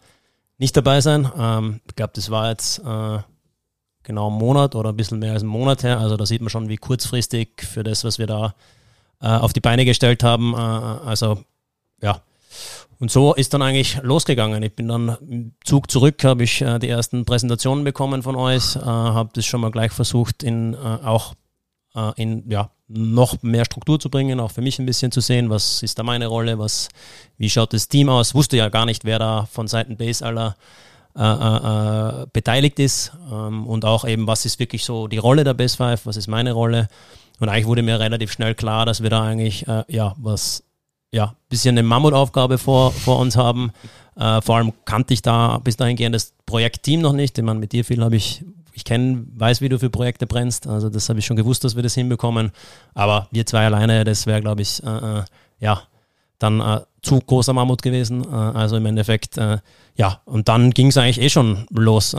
nicht dabei sein. Ähm, ich glaube, das war jetzt genau einen Monat oder ein bisschen mehr als einen Monat her. Also da sieht man schon, wie kurzfristig für das, was wir da auf die Beine gestellt haben. Also ja. Und so ist dann eigentlich losgegangen. Ich bin dann im Zug zurück, habe ich äh, die ersten Präsentationen bekommen von euch, äh, habe das schon mal gleich versucht, in äh, auch äh, in ja, noch mehr Struktur zu bringen, auch für mich ein bisschen zu sehen, was ist da meine Rolle, was, wie schaut das Team aus. Wusste ja gar nicht, wer da von Seiten Base aller äh, äh, beteiligt ist ähm, und auch eben, was ist wirklich so die Rolle der Best Five, was ist meine Rolle. Und eigentlich wurde mir relativ schnell klar, dass wir da eigentlich ja was ja bisschen eine Mammutaufgabe vor, vor uns haben. Äh, vor allem kannte ich da bis dahingehend das Projektteam noch nicht. Ich meine, mit dir viel habe ich ich kenne, weiß, wie du für Projekte brennst. Also das habe ich schon gewusst, dass wir das hinbekommen. Aber wir zwei alleine, das wäre, glaube ich, äh, äh, ja, dann äh, zu großer Mammut gewesen. Äh, also im Endeffekt, äh, ja, und dann ging es eigentlich eh schon los.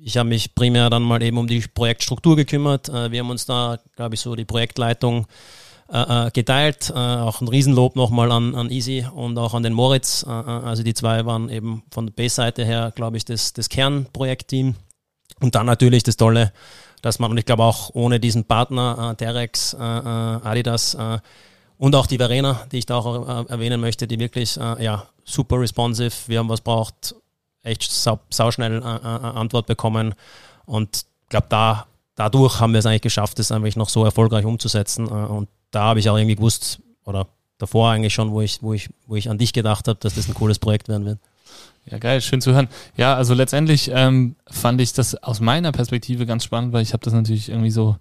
Ich habe mich primär dann mal eben um die Projektstruktur gekümmert. Wir haben uns da, glaube ich, so die Projektleitung äh, äh, geteilt. auch ein Riesenlob nochmal an, an Easy und auch an den Moritz. also die zwei waren eben von der Base-Seite her, glaube ich, das, das Kernprojektteam. Und dann natürlich das Tolle, dass man, und ich glaube auch ohne diesen Partner, äh, Terex, äh, Adidas, äh, und auch die Verena, die ich da auch äh, erwähnen möchte, die wirklich äh, ja, super responsive, wir haben was braucht, echt sau, sauschnell äh, äh, Antwort bekommen. Und ich glaube, da, dadurch haben wir es eigentlich geschafft, das eigentlich noch so erfolgreich umzusetzen. Äh, und da habe ich auch irgendwie gewusst, oder davor eigentlich schon, wo ich, wo ich, wo ich an dich gedacht habe, dass das ein cooles Projekt werden wird. Ja, geil, schön zu hören. Ja, also letztendlich ähm, fand ich das aus meiner Perspektive ganz spannend, weil ich habe das natürlich irgendwie so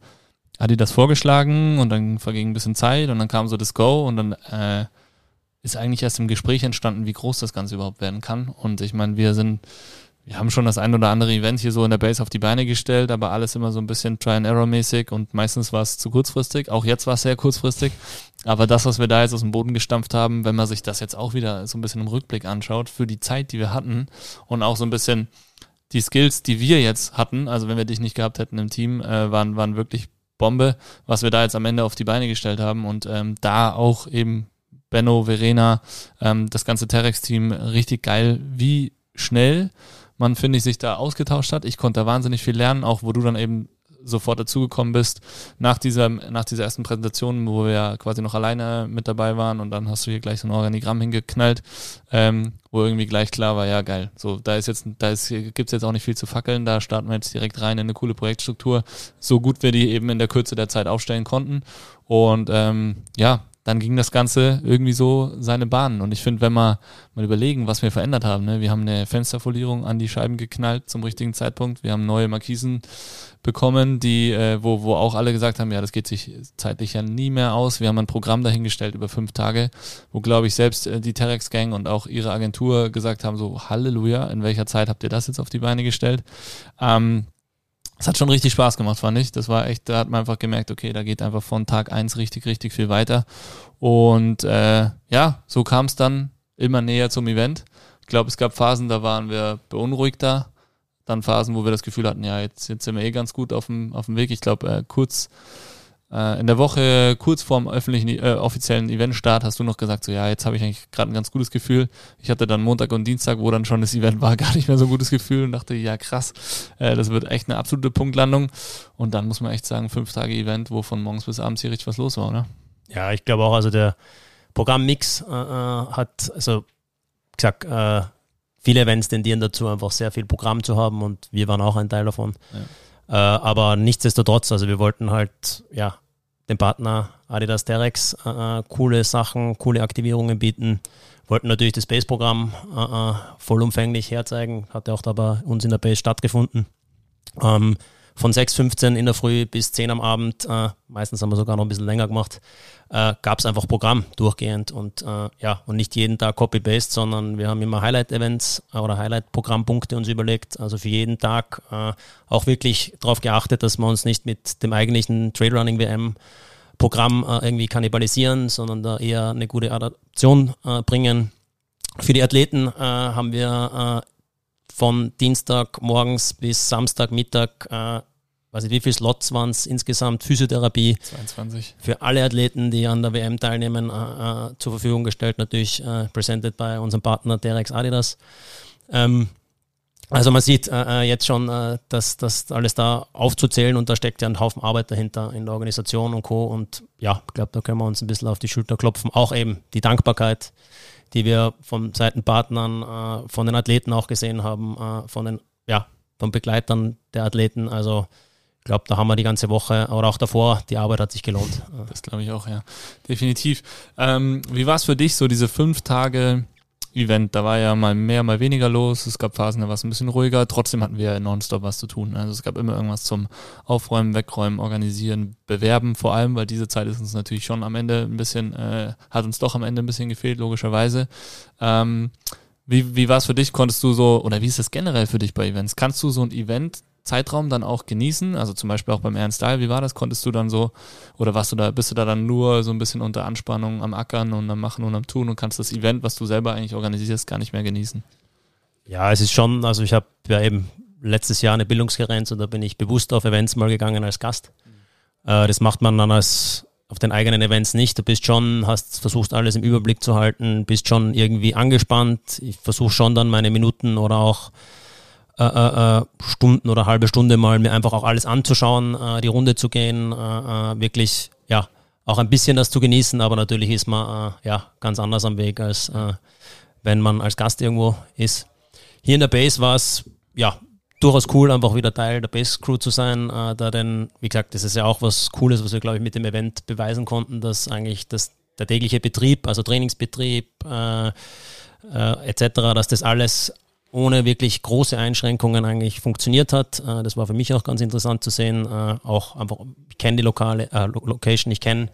hatte das vorgeschlagen und dann verging ein bisschen Zeit und dann kam so das Go und dann äh, ist eigentlich erst im Gespräch entstanden, wie groß das Ganze überhaupt werden kann. Und ich meine, wir sind, wir haben schon das ein oder andere Event hier so in der Base auf die Beine gestellt, aber alles immer so ein bisschen Try-and-Error-mäßig und meistens war es zu kurzfristig. Auch jetzt war es sehr kurzfristig. Aber das, was wir da jetzt aus dem Boden gestampft haben, wenn man sich das jetzt auch wieder so ein bisschen im Rückblick anschaut, für die Zeit, die wir hatten und auch so ein bisschen die Skills, die wir jetzt hatten, also wenn wir dich nicht gehabt hätten im Team, äh, waren, waren wirklich Bombe, was wir da jetzt am Ende auf die Beine gestellt haben und ähm, da auch eben Benno, Verena, ähm, das ganze Terex-Team richtig geil, wie schnell man, finde ich, sich da ausgetauscht hat. Ich konnte da wahnsinnig viel lernen, auch wo du dann eben sofort dazugekommen bist, nach dieser, nach dieser ersten Präsentation, wo wir ja quasi noch alleine mit dabei waren und dann hast du hier gleich so ein Organigramm hingeknallt, ähm, wo irgendwie gleich klar war, ja geil, so da ist jetzt, da ist, gibt's jetzt auch nicht viel zu fackeln, da starten wir jetzt direkt rein in eine coole Projektstruktur, so gut wir die eben in der Kürze der Zeit aufstellen konnten. Und ähm, ja, dann ging das Ganze irgendwie so seine Bahnen. Und ich finde, wenn wir mal überlegen, was wir verändert haben, ne? wir haben eine Fensterfolierung an die Scheiben geknallt zum richtigen Zeitpunkt, wir haben neue Markisen bekommen, die, äh, wo, wo auch alle gesagt haben, ja, das geht sich zeitlich ja nie mehr aus. Wir haben ein Programm dahingestellt über fünf Tage, wo, glaube ich, selbst äh, die Terex Gang und auch ihre Agentur gesagt haben, so Halleluja, in welcher Zeit habt ihr das jetzt auf die Beine gestellt? Ähm, es hat schon richtig Spaß gemacht, fand ich. Das war echt, da hat man einfach gemerkt, okay, da geht einfach von Tag eins richtig, richtig viel weiter. Und äh, ja, so kam es dann immer näher zum Event. Ich glaube, es gab Phasen, da waren wir beunruhigter. Dann Phasen, wo wir das Gefühl hatten, ja, jetzt, jetzt sind wir eh ganz gut auf dem, auf dem Weg. Ich glaube, äh, kurz in der Woche kurz vorm öffentlichen, äh, offiziellen Eventstart hast du noch gesagt, so ja, jetzt habe ich eigentlich gerade ein ganz gutes Gefühl. Ich hatte dann Montag und Dienstag, wo dann schon das Event war, gar nicht mehr so ein gutes Gefühl und dachte, ja krass, äh, das wird echt eine absolute Punktlandung. Und dann muss man echt sagen, fünf Tage Event, wo von morgens bis abends hier richtig was los war, oder? Ja, ich glaube auch, also der Programmmix äh, äh hat, also gesagt, äh, viele Events tendieren dazu, einfach sehr viel Programm zu haben und wir waren auch ein Teil davon. Ja. Äh, aber nichtsdestotrotz, also wir wollten halt, ja, dem Partner Adidas Terex äh, äh, coole Sachen, coole Aktivierungen bieten. Wollten natürlich das Base-Programm äh, äh vollumfänglich herzeigen, hat ja auch da bei uns in der Base stattgefunden. Ähm, von 6.15 in der Früh bis 10 am Abend, äh, meistens haben wir sogar noch ein bisschen länger gemacht, äh, gab es einfach Programm durchgehend und äh, ja, und nicht jeden Tag Copy-Paste, sondern wir haben immer Highlight-Events äh, oder Highlight-Programmpunkte uns überlegt, also für jeden Tag äh, auch wirklich darauf geachtet, dass wir uns nicht mit dem eigentlichen Trailrunning-WM Programm äh, irgendwie kannibalisieren, sondern da eher eine gute Adaption bringen. Für die Athleten haben wir von Dienstag morgens bis Samstag Mittag, äh, weiß nicht wie viele Slots waren es insgesamt, Physiotherapie 22. für alle Athleten, die an der WM teilnehmen, äh, äh, zur Verfügung gestellt, natürlich äh, presented bei unserem Partner Terex Adidas. Ähm, also man sieht äh, äh jetzt schon, äh, dass das alles da aufzuzählen und da steckt ja ein Haufen Arbeit dahinter in der Organisation und Co. Und ja, ich glaube, da können wir uns ein bisschen auf die Schulter klopfen. Auch eben die Dankbarkeit, die wir von Seitenpartnern, äh, von den Athleten auch gesehen haben, äh, von den, ja, von Begleitern der Athleten. Also ich glaube, da haben wir die ganze Woche, aber auch davor, die Arbeit hat sich gelohnt. Das glaube ich auch, ja. Definitiv. Ähm, wie war es für dich, so diese fünf Tage Event. Da war ja mal mehr, mal weniger los. Es gab Phasen, da war es ein bisschen ruhiger. Trotzdem hatten wir nonstop was zu tun. Also es gab immer irgendwas zum Aufräumen, Wegräumen, Organisieren, Bewerben vor allem, weil diese Zeit ist uns natürlich schon am Ende ein bisschen, äh, hat uns doch am Ende ein bisschen gefehlt, logischerweise. Ähm, wie, wie war es für dich? Konntest du so, oder wie ist das generell für dich bei Events? Kannst du so ein Event Zeitraum dann auch genießen? Also zum Beispiel auch beim Ernst Dahl, wie war das? Konntest du dann so, oder warst du da, bist du da dann nur so ein bisschen unter Anspannung am Ackern und am Machen und am Tun und kannst das Event, was du selber eigentlich organisierst, gar nicht mehr genießen? Ja, es ist schon, also ich habe ja eben letztes Jahr eine Bildungsgrenze und da bin ich bewusst auf Events mal gegangen als Gast. Mhm. Äh, das macht man dann als auf den eigenen Events nicht. Du bist schon, hast versucht alles im Überblick zu halten, bist schon irgendwie angespannt. Ich versuche schon dann meine Minuten oder auch äh, äh, äh, Stunden oder halbe Stunde mal mir einfach auch alles anzuschauen, äh, die Runde zu gehen, äh, äh, wirklich ja auch ein bisschen das zu genießen, aber natürlich ist man ja ganz anders am Weg als wenn man als Gast irgendwo ist. Hier in der Base war es ja durchaus cool, einfach wieder Teil der Base Crew zu sein. Da denn, wie gesagt, das ist ja auch was Cooles, was wir, glaube ich, mit dem Event beweisen konnten, dass eigentlich das, der tägliche Betrieb, also Trainingsbetrieb etc., dass das alles ohne wirklich große Einschränkungen eigentlich funktioniert hat. Äh, das war für mich auch ganz interessant zu sehen. Äh, auch einfach, ich kenne die lokale äh, Location, ich kenne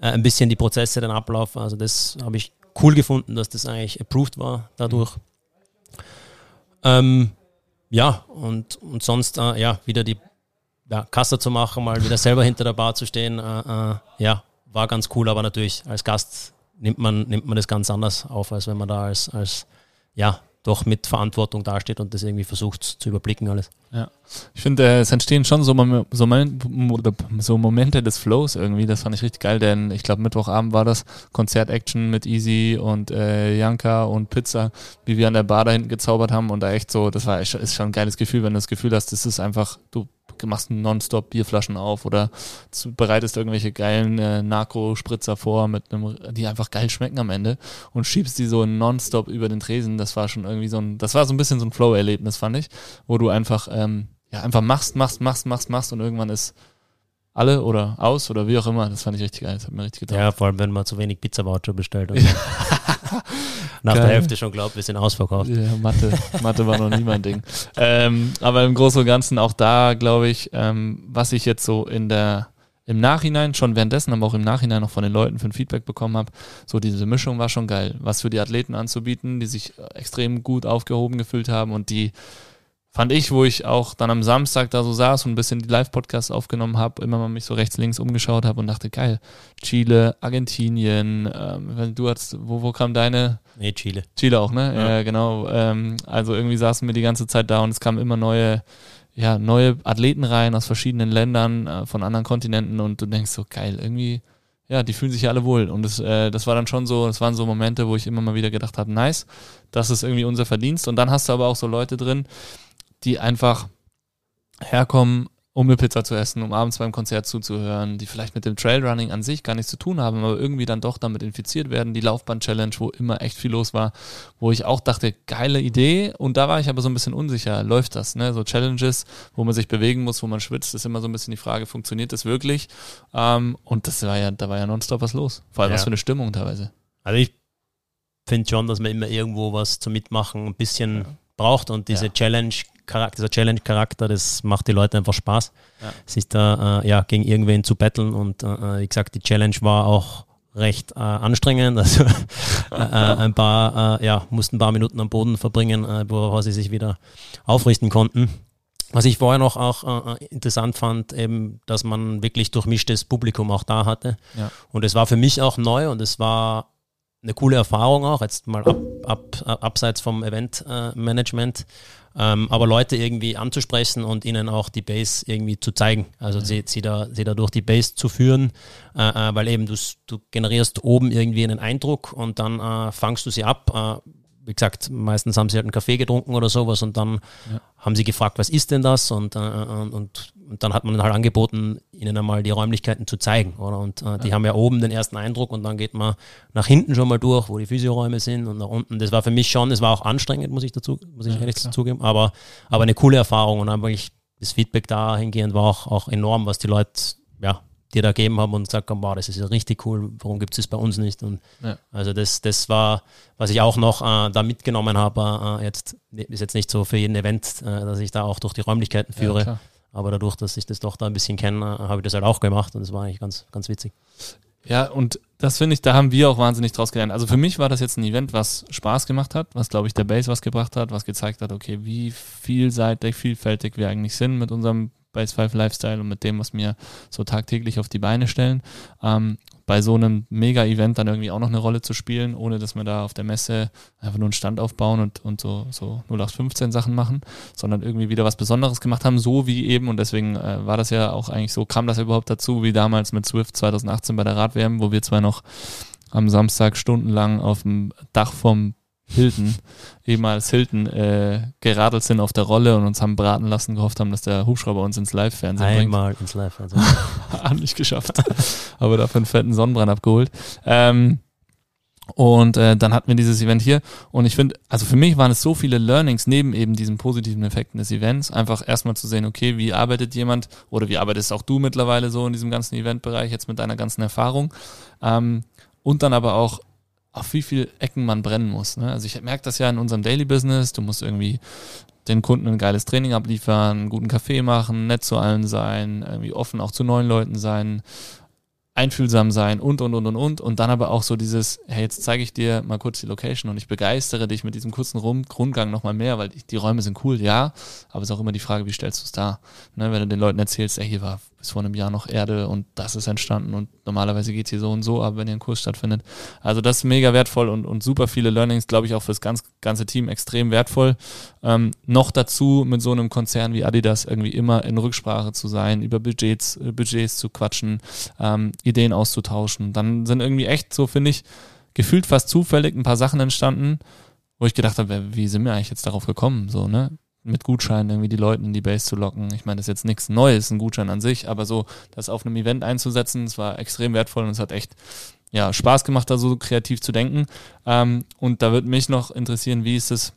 ein bisschen die Prozesse, den Ablauf. Also das habe ich cool gefunden, dass das eigentlich approved war dadurch. Ähm, ja, und, und sonst, äh, ja, wieder die ja, Kasse zu machen, mal wieder selber hinter der Bar zu stehen, äh, äh, ja, war ganz cool, aber natürlich als Gast nimmt man, nimmt man das ganz anders auf, als wenn man da als, als ja, doch mit Verantwortung dasteht und das irgendwie versucht zu überblicken alles. Ja, ich finde, äh, es entstehen schon so, so, so, Momente des Flows irgendwie, das fand ich richtig geil, denn ich glaube Mittwochabend war das. Konzert-Action mit Easy und äh, Janka und Pizza, wie wir an der Bar da hinten gezaubert haben und da echt so, das war ist schon ein geiles Gefühl, wenn du das Gefühl hast, das ist einfach, du machst nonstop Bierflaschen auf oder bereitest irgendwelche geilen äh, Narko-Spritzer vor, mit einem, die einfach geil schmecken am Ende und schiebst die so nonstop über den Tresen. Das war schon irgendwie so ein, das war so ein bisschen so ein Flow-Erlebnis, fand ich, wo du einfach, ähm, ja, einfach machst, machst, machst, machst, machst und irgendwann ist alle oder aus oder wie auch immer. Das fand ich richtig geil. Das hat mir richtig getan. Ja, vor allem, wenn man zu wenig Pizza-Voucher bestellt. Nach geil. der Hälfte schon glaubt, wir sind ausverkauft. Ja, Mathe, Mathe war noch nie mein Ding. Ähm, aber im Großen und Ganzen auch da, glaube ich, ähm, was ich jetzt so in der im Nachhinein, schon währenddessen, aber auch im Nachhinein noch von den Leuten für ein Feedback bekommen habe, so diese Mischung war schon geil. Was für die Athleten anzubieten, die sich extrem gut aufgehoben gefühlt haben und die fand ich, wo ich auch dann am Samstag da so saß und ein bisschen die Live-Podcasts aufgenommen habe, immer mal mich so rechts, links umgeschaut habe und dachte, geil, Chile, Argentinien, ähm, du hast, wo, wo kam deine? Nee, Chile. Chile auch, ne? Ja, ja genau. Ähm, also irgendwie saßen wir die ganze Zeit da und es kamen immer neue, ja, neue Athleten rein aus verschiedenen Ländern, äh, von anderen Kontinenten und du denkst so, geil, irgendwie, ja, die fühlen sich ja alle wohl. Und das, äh, das war dann schon so, das waren so Momente, wo ich immer mal wieder gedacht habe, nice, das ist irgendwie unser Verdienst. Und dann hast du aber auch so Leute drin, die einfach herkommen, um eine Pizza zu essen, um abends beim Konzert zuzuhören, die vielleicht mit dem Trailrunning an sich gar nichts zu tun haben, aber irgendwie dann doch damit infiziert werden. Die Laufbahn-Challenge, wo immer echt viel los war, wo ich auch dachte, geile Idee. Und da war ich aber so ein bisschen unsicher, läuft das? Ne? So Challenges, wo man sich bewegen muss, wo man schwitzt, ist immer so ein bisschen die Frage, funktioniert das wirklich? Ähm, und das war ja, da war ja nonstop was los. Vor allem ja. was für eine Stimmung teilweise. Also ich finde schon, dass man immer irgendwo was zum Mitmachen ein bisschen ja. braucht und diese ja. Challenge Charakter, dieser Challenge-Charakter, das macht die Leute einfach Spaß, ja. sich da äh, ja, gegen irgendwen zu betteln. Und äh, wie gesagt, die Challenge war auch recht äh, anstrengend. Also äh, äh, ein paar, äh, ja, mussten ein paar Minuten am Boden verbringen, äh, bevor sie sich wieder aufrichten konnten. Was ich vorher noch auch äh, interessant fand, eben, dass man wirklich durchmischtes Publikum auch da hatte. Ja. Und es war für mich auch neu und es war eine coole Erfahrung auch, jetzt mal ab, ab, abseits vom Event-Management. Ähm, aber Leute irgendwie anzusprechen und ihnen auch die Base irgendwie zu zeigen. Also ja. sie, sie, da, sie da durch die Base zu führen, äh, äh, weil eben du, du generierst oben irgendwie einen Eindruck und dann äh, fangst du sie ab. Äh, wie gesagt, meistens haben sie halt einen Kaffee getrunken oder sowas und dann ja. haben sie gefragt, was ist denn das? Und, äh, und, und dann hat man halt angeboten, ihnen einmal die Räumlichkeiten zu zeigen. Oder? Und äh, die ja. haben ja oben den ersten Eindruck und dann geht man nach hinten schon mal durch, wo die Physioräume sind und nach unten. Das war für mich schon, es war auch anstrengend, muss ich dazu, muss ich ja, ehrlich klar. zugeben, aber, aber eine coole Erfahrung und einfach das Feedback dahingehend war auch, auch enorm, was die Leute ja, dir da gegeben haben und gesagt haben, wow, das ist ja richtig cool, warum gibt es das bei uns nicht? Und ja. also das, das war, was ich auch noch äh, da mitgenommen habe, äh, jetzt ist jetzt nicht so für jeden Event, äh, dass ich da auch durch die Räumlichkeiten führe. Ja, aber dadurch, dass ich das doch da ein bisschen kenne, habe ich das halt auch gemacht und das war eigentlich ganz, ganz witzig. Ja, und das finde ich, da haben wir auch wahnsinnig draus gelernt. Also für mich war das jetzt ein Event, was Spaß gemacht hat, was glaube ich der Base was gebracht hat, was gezeigt hat, okay, wie vielseitig, vielfältig wir eigentlich sind mit unserem Base 5 Lifestyle und mit dem, was wir so tagtäglich auf die Beine stellen. Ähm, bei so einem Mega-Event dann irgendwie auch noch eine Rolle zu spielen, ohne dass wir da auf der Messe einfach nur einen Stand aufbauen und, und so, so 0815 Sachen machen, sondern irgendwie wieder was Besonderes gemacht haben, so wie eben, und deswegen äh, war das ja auch eigentlich so, kam das ja überhaupt dazu, wie damals mit Swift 2018 bei der Rad-WM, wo wir zwar noch am Samstag stundenlang auf dem Dach vom Hilton, ehemals Hilton, äh, geradelt sind auf der Rolle und uns haben braten lassen, gehofft haben, dass der Hubschrauber uns ins Live-Fernsehen bringt. Einmal ins Live-Fernsehen. Hat nicht geschafft. Aber dafür einen fetten Sonnenbrand abgeholt. Ähm, und äh, dann hatten wir dieses Event hier. Und ich finde, also für mich waren es so viele Learnings neben eben diesen positiven Effekten des Events. Einfach erstmal zu sehen, okay, wie arbeitet jemand oder wie arbeitest auch du mittlerweile so in diesem ganzen Eventbereich jetzt mit deiner ganzen Erfahrung. Ähm, und dann aber auch auf wie viel Ecken man brennen muss. Ne? Also ich merke das ja in unserem Daily Business. Du musst irgendwie den Kunden ein geiles Training abliefern, guten Kaffee machen, nett zu allen sein, irgendwie offen auch zu neuen Leuten sein, einfühlsam sein und, und, und, und, und. Und dann aber auch so dieses, hey, jetzt zeige ich dir mal kurz die Location und ich begeistere dich mit diesem kurzen Rundgang nochmal mehr, weil die Räume sind cool, ja, aber es ist auch immer die Frage, wie stellst du es dar? Ne, wenn du den Leuten erzählst, ey, hier war bis vor einem Jahr noch Erde und das ist entstanden und normalerweise geht hier so und so ab, wenn hier ein Kurs stattfindet. Also das ist mega wertvoll und, und super viele Learnings, glaube ich, auch fürs ganz, ganze Team extrem wertvoll. Ähm, noch dazu mit so einem Konzern wie Adidas irgendwie immer in Rücksprache zu sein, über Budgets, äh, Budgets zu quatschen, ähm, Ideen auszutauschen. Dann sind irgendwie echt so, finde ich, gefühlt fast zufällig ein paar Sachen entstanden, wo ich gedacht habe, wie sind wir eigentlich jetzt darauf gekommen? So, ne? mit Gutscheinen irgendwie die Leute in die Base zu locken. Ich meine, das ist jetzt nichts Neues, ein Gutschein an sich, aber so das auf einem Event einzusetzen, das war extrem wertvoll und es hat echt ja, Spaß gemacht, da so kreativ zu denken. Ähm, und da würde mich noch interessieren, wie ist es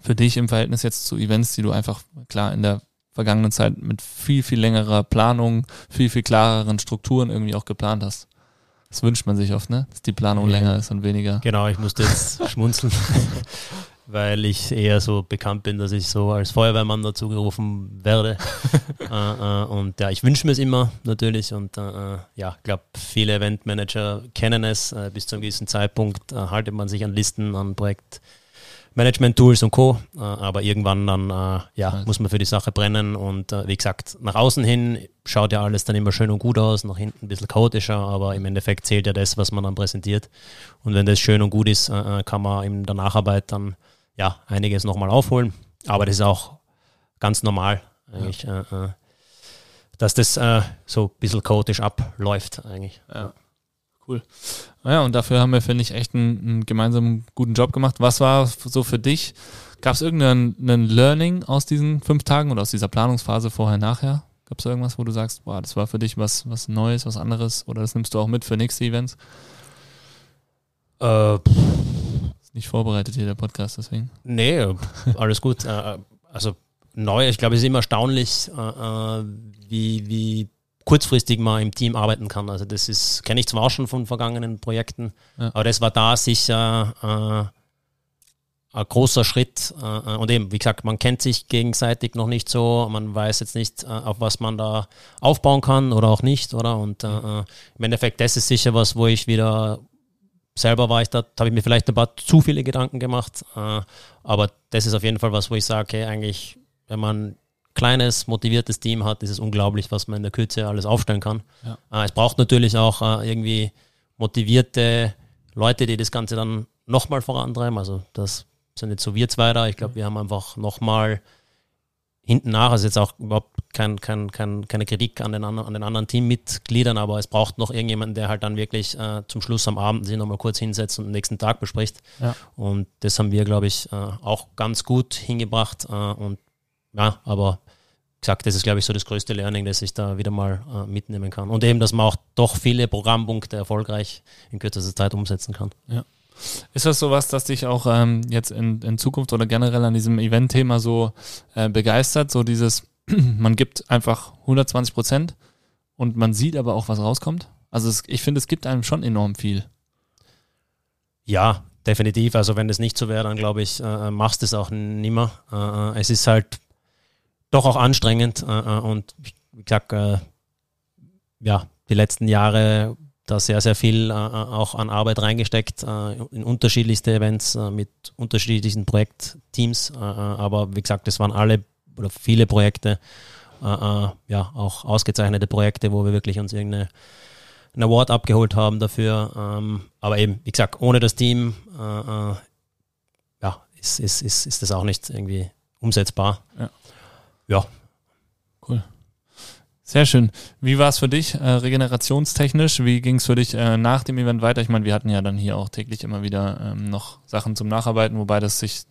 für dich im Verhältnis jetzt zu Events, die du einfach klar in der vergangenen Zeit mit viel, viel längerer Planung, viel, viel klareren Strukturen irgendwie auch geplant hast? Das wünscht man sich oft, ne? Dass die Planung ja. länger ist und weniger. Genau, ich musste jetzt schmunzeln weil ich eher so bekannt bin, dass ich so als Feuerwehrmann dazu gerufen werde. äh, äh, und ja, ich wünsche mir es immer natürlich und äh, äh ja, ich glaube, viele Eventmanager kennen es. Äh, bis zu einem gewissen Zeitpunkt äh, haltet man sich an Listen, an Projektmanagement-Tools und Co. aber irgendwann dann ja, muss man für die Sache brennen und wie gesagt, nach außen hin schaut ja alles dann immer schön und gut aus, nach hinten ein bisschen chaotischer, aber im Endeffekt zählt ja das, was man dann präsentiert. Und wenn das schön und gut ist, kann man in der Nacharbeit dann ja, einiges nochmal aufholen. Aber das ist auch ganz normal eigentlich, ja. äh, äh, dass das äh, so ein bisschen chaotisch abläuft eigentlich. Ja. Cool. Ja, und dafür haben wir, finde ich, echt einen, einen, gemeinsamen guten Job gemacht. Was war so für dich? Gab es irgendein Learning aus diesen fünf Tagen oder aus dieser Planungsphase vorher, nachher? Gab es irgendwas, wo du sagst, boah, das war für dich was, was Neues, was anderes oder das nimmst du auch mit für nächste Events? Äh, nicht vorbereitet hier der Podcast, deswegen. Nee, alles gut. Äh, also neu, ich glaube, es ist immer erstaunlich, äh, äh, wie, wie kurzfristig man im Team arbeiten kann. Also das ist, kenne ich zwar schon von vergangenen Projekten, ja. aber das war da sicher äh, ein großer Schritt. Äh, und eben, wie gesagt, man kennt sich gegenseitig noch nicht so, man weiß jetzt nicht, äh, auf was man da aufbauen kann oder auch nicht, oder? Und im Endeffekt, das ist sicher was, wo ich wieder selber war ich da, habe ich mir vielleicht ein paar zu viele Gedanken gemacht. Äh, aber das ist auf jeden Fall was, wo ich sage, okay, eigentlich, wenn man kleines, motiviertes Team hat, ist es unglaublich, was man in der Kürze alles aufstellen kann. Ja. Äh, es braucht natürlich auch äh, irgendwie motivierte Leute, die das Ganze dann nochmal vorantreiben. Also das sind jetzt so wir zwei da. Ich glaube, wir haben einfach nochmal hinten nach, also jetzt auch überhaupt kein, kein, kein, keine Kritik an den, an den anderen Teammitgliedern, aber es braucht noch irgendjemanden, der halt dann wirklich äh, zum Schluss am Abend sich nochmal kurz hinsetzt und den nächsten Tag bespricht. Ja. Und das haben wir, glaube ich, äh, auch ganz gut hingebracht. Äh, und ja, aber gesagt, das ist, glaube ich, so das größte Learning, das ich da wieder mal äh, mitnehmen kann. Und eben, dass man auch doch viele Programmpunkte erfolgreich in kürzester Zeit umsetzen kann. Ja. Ist das sowas, das dich auch ähm, jetzt in, in Zukunft oder generell an diesem Event-Thema so äh, begeistert? So dieses, man gibt einfach 120 Prozent und man sieht aber auch, was rauskommt? Also es, ich finde, es gibt einem schon enorm viel. Ja, definitiv. Also wenn das nicht so wäre, dann glaube ich, äh, machst du es auch nimmer. Äh, äh, es ist halt doch auch anstrengend äh, äh und wie gesagt, äh, ja, die letzten Jahre da sehr, sehr viel auch an Arbeit reingesteckt, in unterschiedlichste Events mit unterschiedlichen Projektteams. Aber wie gesagt, es waren alle oder viele Projekte, ja, auch ausgezeichnete Projekte, wo wir wirklich uns irgendeine einen Award abgeholt haben dafür. Ähm, aber eben, wie gesagt, ohne das Team ja, ist, ist, ist, ist das auch nicht irgendwie umsetzbar. Ja. Ja. Cool. Sehr schön. Wie war es für dich äh, regenerationstechnisch? Wie ging es für dich äh, nach dem Event weiter? Ich meine, wir hatten ja dann hier auch täglich immer wieder ähm, noch Sachen zum Nacharbeiten, wobei das sich,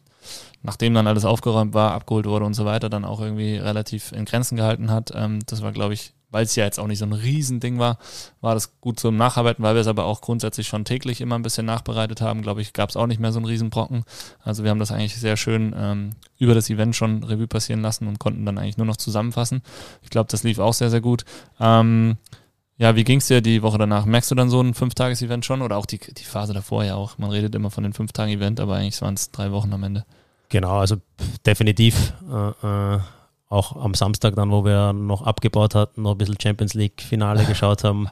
nachdem dann alles aufgeräumt war, abgeholt wurde und so weiter, dann auch irgendwie relativ in Grenzen gehalten hat. Ähm, das war, glaube ich, weil es ja jetzt auch nicht so ein Riesending war, war das gut zum Nacharbeiten, weil wir es aber auch grundsätzlich schon täglich immer ein bisschen nachbereitet haben, glaube ich, gab es auch nicht mehr so einen Riesenbrocken. Also wir haben das eigentlich sehr schön ähm, über das Event schon Revue passieren lassen und konnten dann eigentlich nur noch zusammenfassen. Ich glaube, das lief auch sehr, sehr gut. Ähm, ja, wie ging es dir die Woche danach? Merkst du dann so ein Fünf-Tages-Event schon oder auch die, die Phase davor ja auch? Man redet immer von den Fünf-Tagen-Event, aber eigentlich waren es drei Wochen am Ende. Genau, also definitiv. Äh, äh auch am Samstag dann, wo wir noch abgebaut hatten, noch ein bisschen Champions League Finale geschaut haben,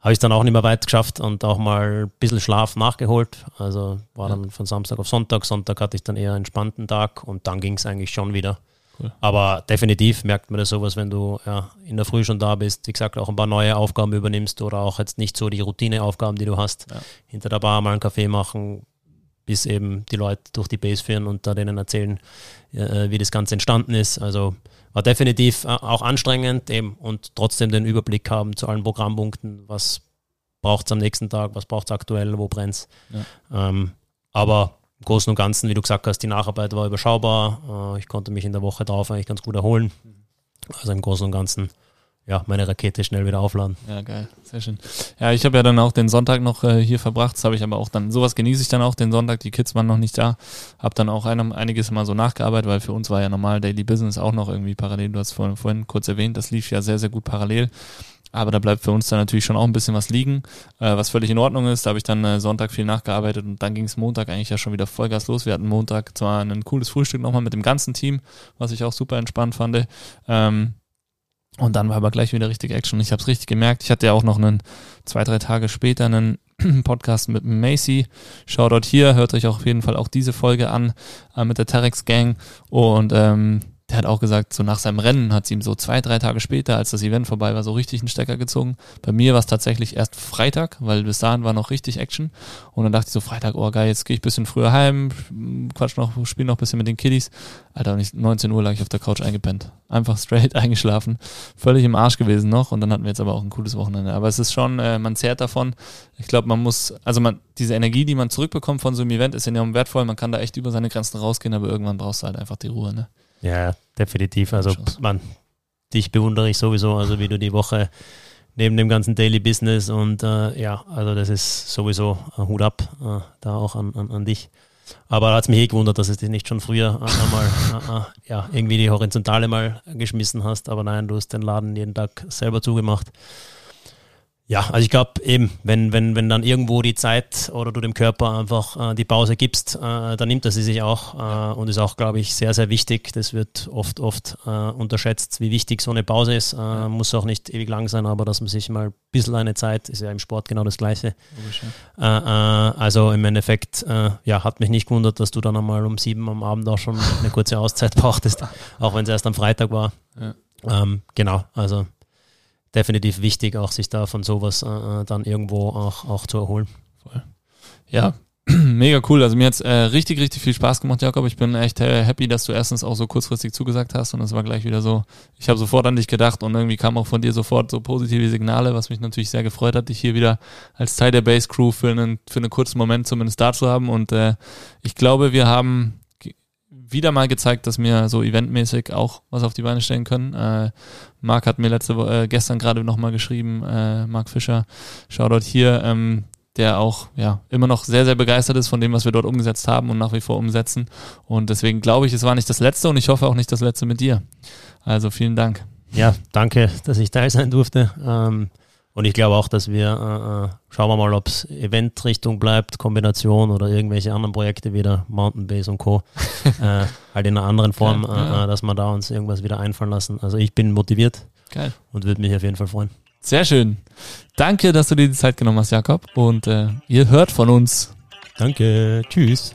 habe ich dann auch nicht mehr weit geschafft und auch mal ein bisschen Schlaf nachgeholt. Also war dann von Samstag auf Sonntag. Sonntag hatte ich dann eher einen entspannten Tag und dann ging es eigentlich schon wieder. Cool. Aber definitiv merkt man das sowas, wenn du ja, in der Früh schon da bist, wie gesagt, auch ein paar neue Aufgaben übernimmst oder auch jetzt nicht so die Routineaufgaben, die du hast. Ja. Hinter der Bar mal einen Kaffee machen, bis eben die Leute durch die Base führen und da denen erzählen, äh, wie das Ganze entstanden ist. Also war definitiv äh, auch anstrengend eben und trotzdem den Überblick haben zu allen Programmpunkten, was braucht es am nächsten Tag, was braucht es aktuell, wo brennt es. Ja. Ähm, aber im Großen und Ganzen, wie du gesagt hast, die Nacharbeit war überschaubar. Äh, ich konnte mich in der Woche drauf eigentlich ganz gut erholen. Also im Großen und Ganzen ja, meine Rakete schnell wieder aufladen. Ja, geil, sehr schön. Ja, ich habe ja dann auch den Sonntag noch äh, hier verbracht. Das habe ich aber auch dann, sowas genieße ich dann auch den Sonntag. Die Kids waren noch nicht da. Habe dann auch einem, einiges mal so nachgearbeitet, weil für uns war ja normal Daily Business auch noch irgendwie parallel. Du hast vorhin, vorhin kurz erwähnt, das lief ja sehr, sehr gut parallel. Aber da bleibt für uns dann natürlich schon auch ein bisschen was liegen, äh, was völlig in Ordnung ist. Da habe ich dann äh, Sonntag viel nachgearbeitet und dann ging es Montag eigentlich ja schon wieder Vollgas los. Wir hatten Montag zwar ein cooles Frühstück nochmal mit dem ganzen Team, was ich auch super entspannt fand. Ähm, und dann war aber gleich wieder richtig Action. Ich habe es richtig gemerkt. Ich hatte ja auch noch einen zwei, drei Tage später einen Podcast mit Macy. Shoutout hier, hört euch auch auf jeden Fall auch diese Folge an äh, mit der Terex Gang. Und ähm, der hat auch gesagt, so nach seinem Rennen hat sie ihm so zwei, drei Tage später, als das Event vorbei war, so richtig einen Stecker gezogen. Bei mir war es tatsächlich erst Freitag, weil bis dahin war noch richtig Action. Und dann dachte ich so, Freitag, oh geil, jetzt gehe ich bisschen früher heim, quatsch noch, spiele noch bisschen mit den Kiddies. Alter, und ich, 19 Uhr lag ich auf der Couch eingepennt. Einfach straight eingeschlafen. Völlig im Arsch gewesen noch. Und dann hatten wir jetzt aber auch ein cooles Wochenende. Aber es ist schon, äh, man zehrt davon. Ich glaube, man muss, also man, diese Energie, die man zurückbekommt von so einem Event, ist enorm wertvoll. Man kann da echt über seine Grenzen rausgehen, aber irgendwann brauchst du halt einfach die Ruhe, ne? Ja, definitiv. Also man, dich bewundere ich sowieso, also wie du die Woche neben dem ganzen Daily Business und äh, ja, also das ist sowieso ein Hut ab, äh, da auch an, an, an dich. Aber hat es mich eh gewundert, dass es dich nicht schon früher einmal ja, irgendwie die Horizontale mal geschmissen hast, aber nein, du hast den Laden jeden Tag selber zugemacht. Ja, also ich glaube eben, wenn, wenn, wenn dann irgendwo die Zeit oder du dem Körper einfach äh, die Pause gibst, äh, dann nimmt er sie sich auch äh, und ist auch, glaube ich, sehr, sehr wichtig. Das wird oft, oft äh, unterschätzt, wie wichtig so eine Pause ist. Äh, muss auch nicht ewig lang sein, aber dass man sich mal ein bisschen eine Zeit, ist ja im Sport genau das Gleiche. Äh, also im Endeffekt, ja, hat mich nicht gewundert, dass du dann einmal um sieben am Abend auch schon eine kurze Auszeit brauchtest, auch wenn es erst am Freitag war. Ja. Ähm, genau, also definitiv wichtig, auch sich da von sowas äh, äh, dann irgendwo auch, auch zu erholen. Voll. Ja, mega cool. Also mir hat es äh, richtig, richtig viel Spaß gemacht, Jakob. Ich bin echt äh, happy, dass du erstens auch so kurzfristig zugesagt hast und es war gleich wieder so, ich habe sofort an dich gedacht und irgendwie kam auch von dir sofort so positive Signale, was mich natürlich sehr gefreut hat, dich hier wieder als Teil der Base Crew für einen, für einen kurzen Moment zumindest da zu haben und äh, ich glaube, wir haben wieder mal gezeigt, dass wir so eventmäßig auch was auf die Beine stellen können. Äh, Marc hat mir letzte äh, gestern gerade nochmal geschrieben, äh, Marc Fischer, Shoutout hier, ähm, der auch ja immer noch sehr, sehr begeistert ist von dem, was wir dort umgesetzt haben und nach wie vor umsetzen. Und deswegen glaube ich, es war nicht das letzte und ich hoffe auch nicht das letzte mit dir. Also vielen Dank. Ja, danke, dass ich da sein durfte. Ähm und ich glaube auch, dass wir, äh, äh schauen wir mal, ob es Eventrichtung bleibt, Kombination oder irgendwelche anderen Projekte wieder, Mountain Base und Co. äh, halt in einer anderen Form, ja, ja. Äh, dass wir da uns irgendwas wieder einfallen lassen. Also ich bin motiviert Geil. und würde mich auf jeden Fall freuen. Sehr schön. Danke, dass du dir die Zeit genommen hast, Jakob. Und äh, ihr hört von uns. Danke. Tschüss.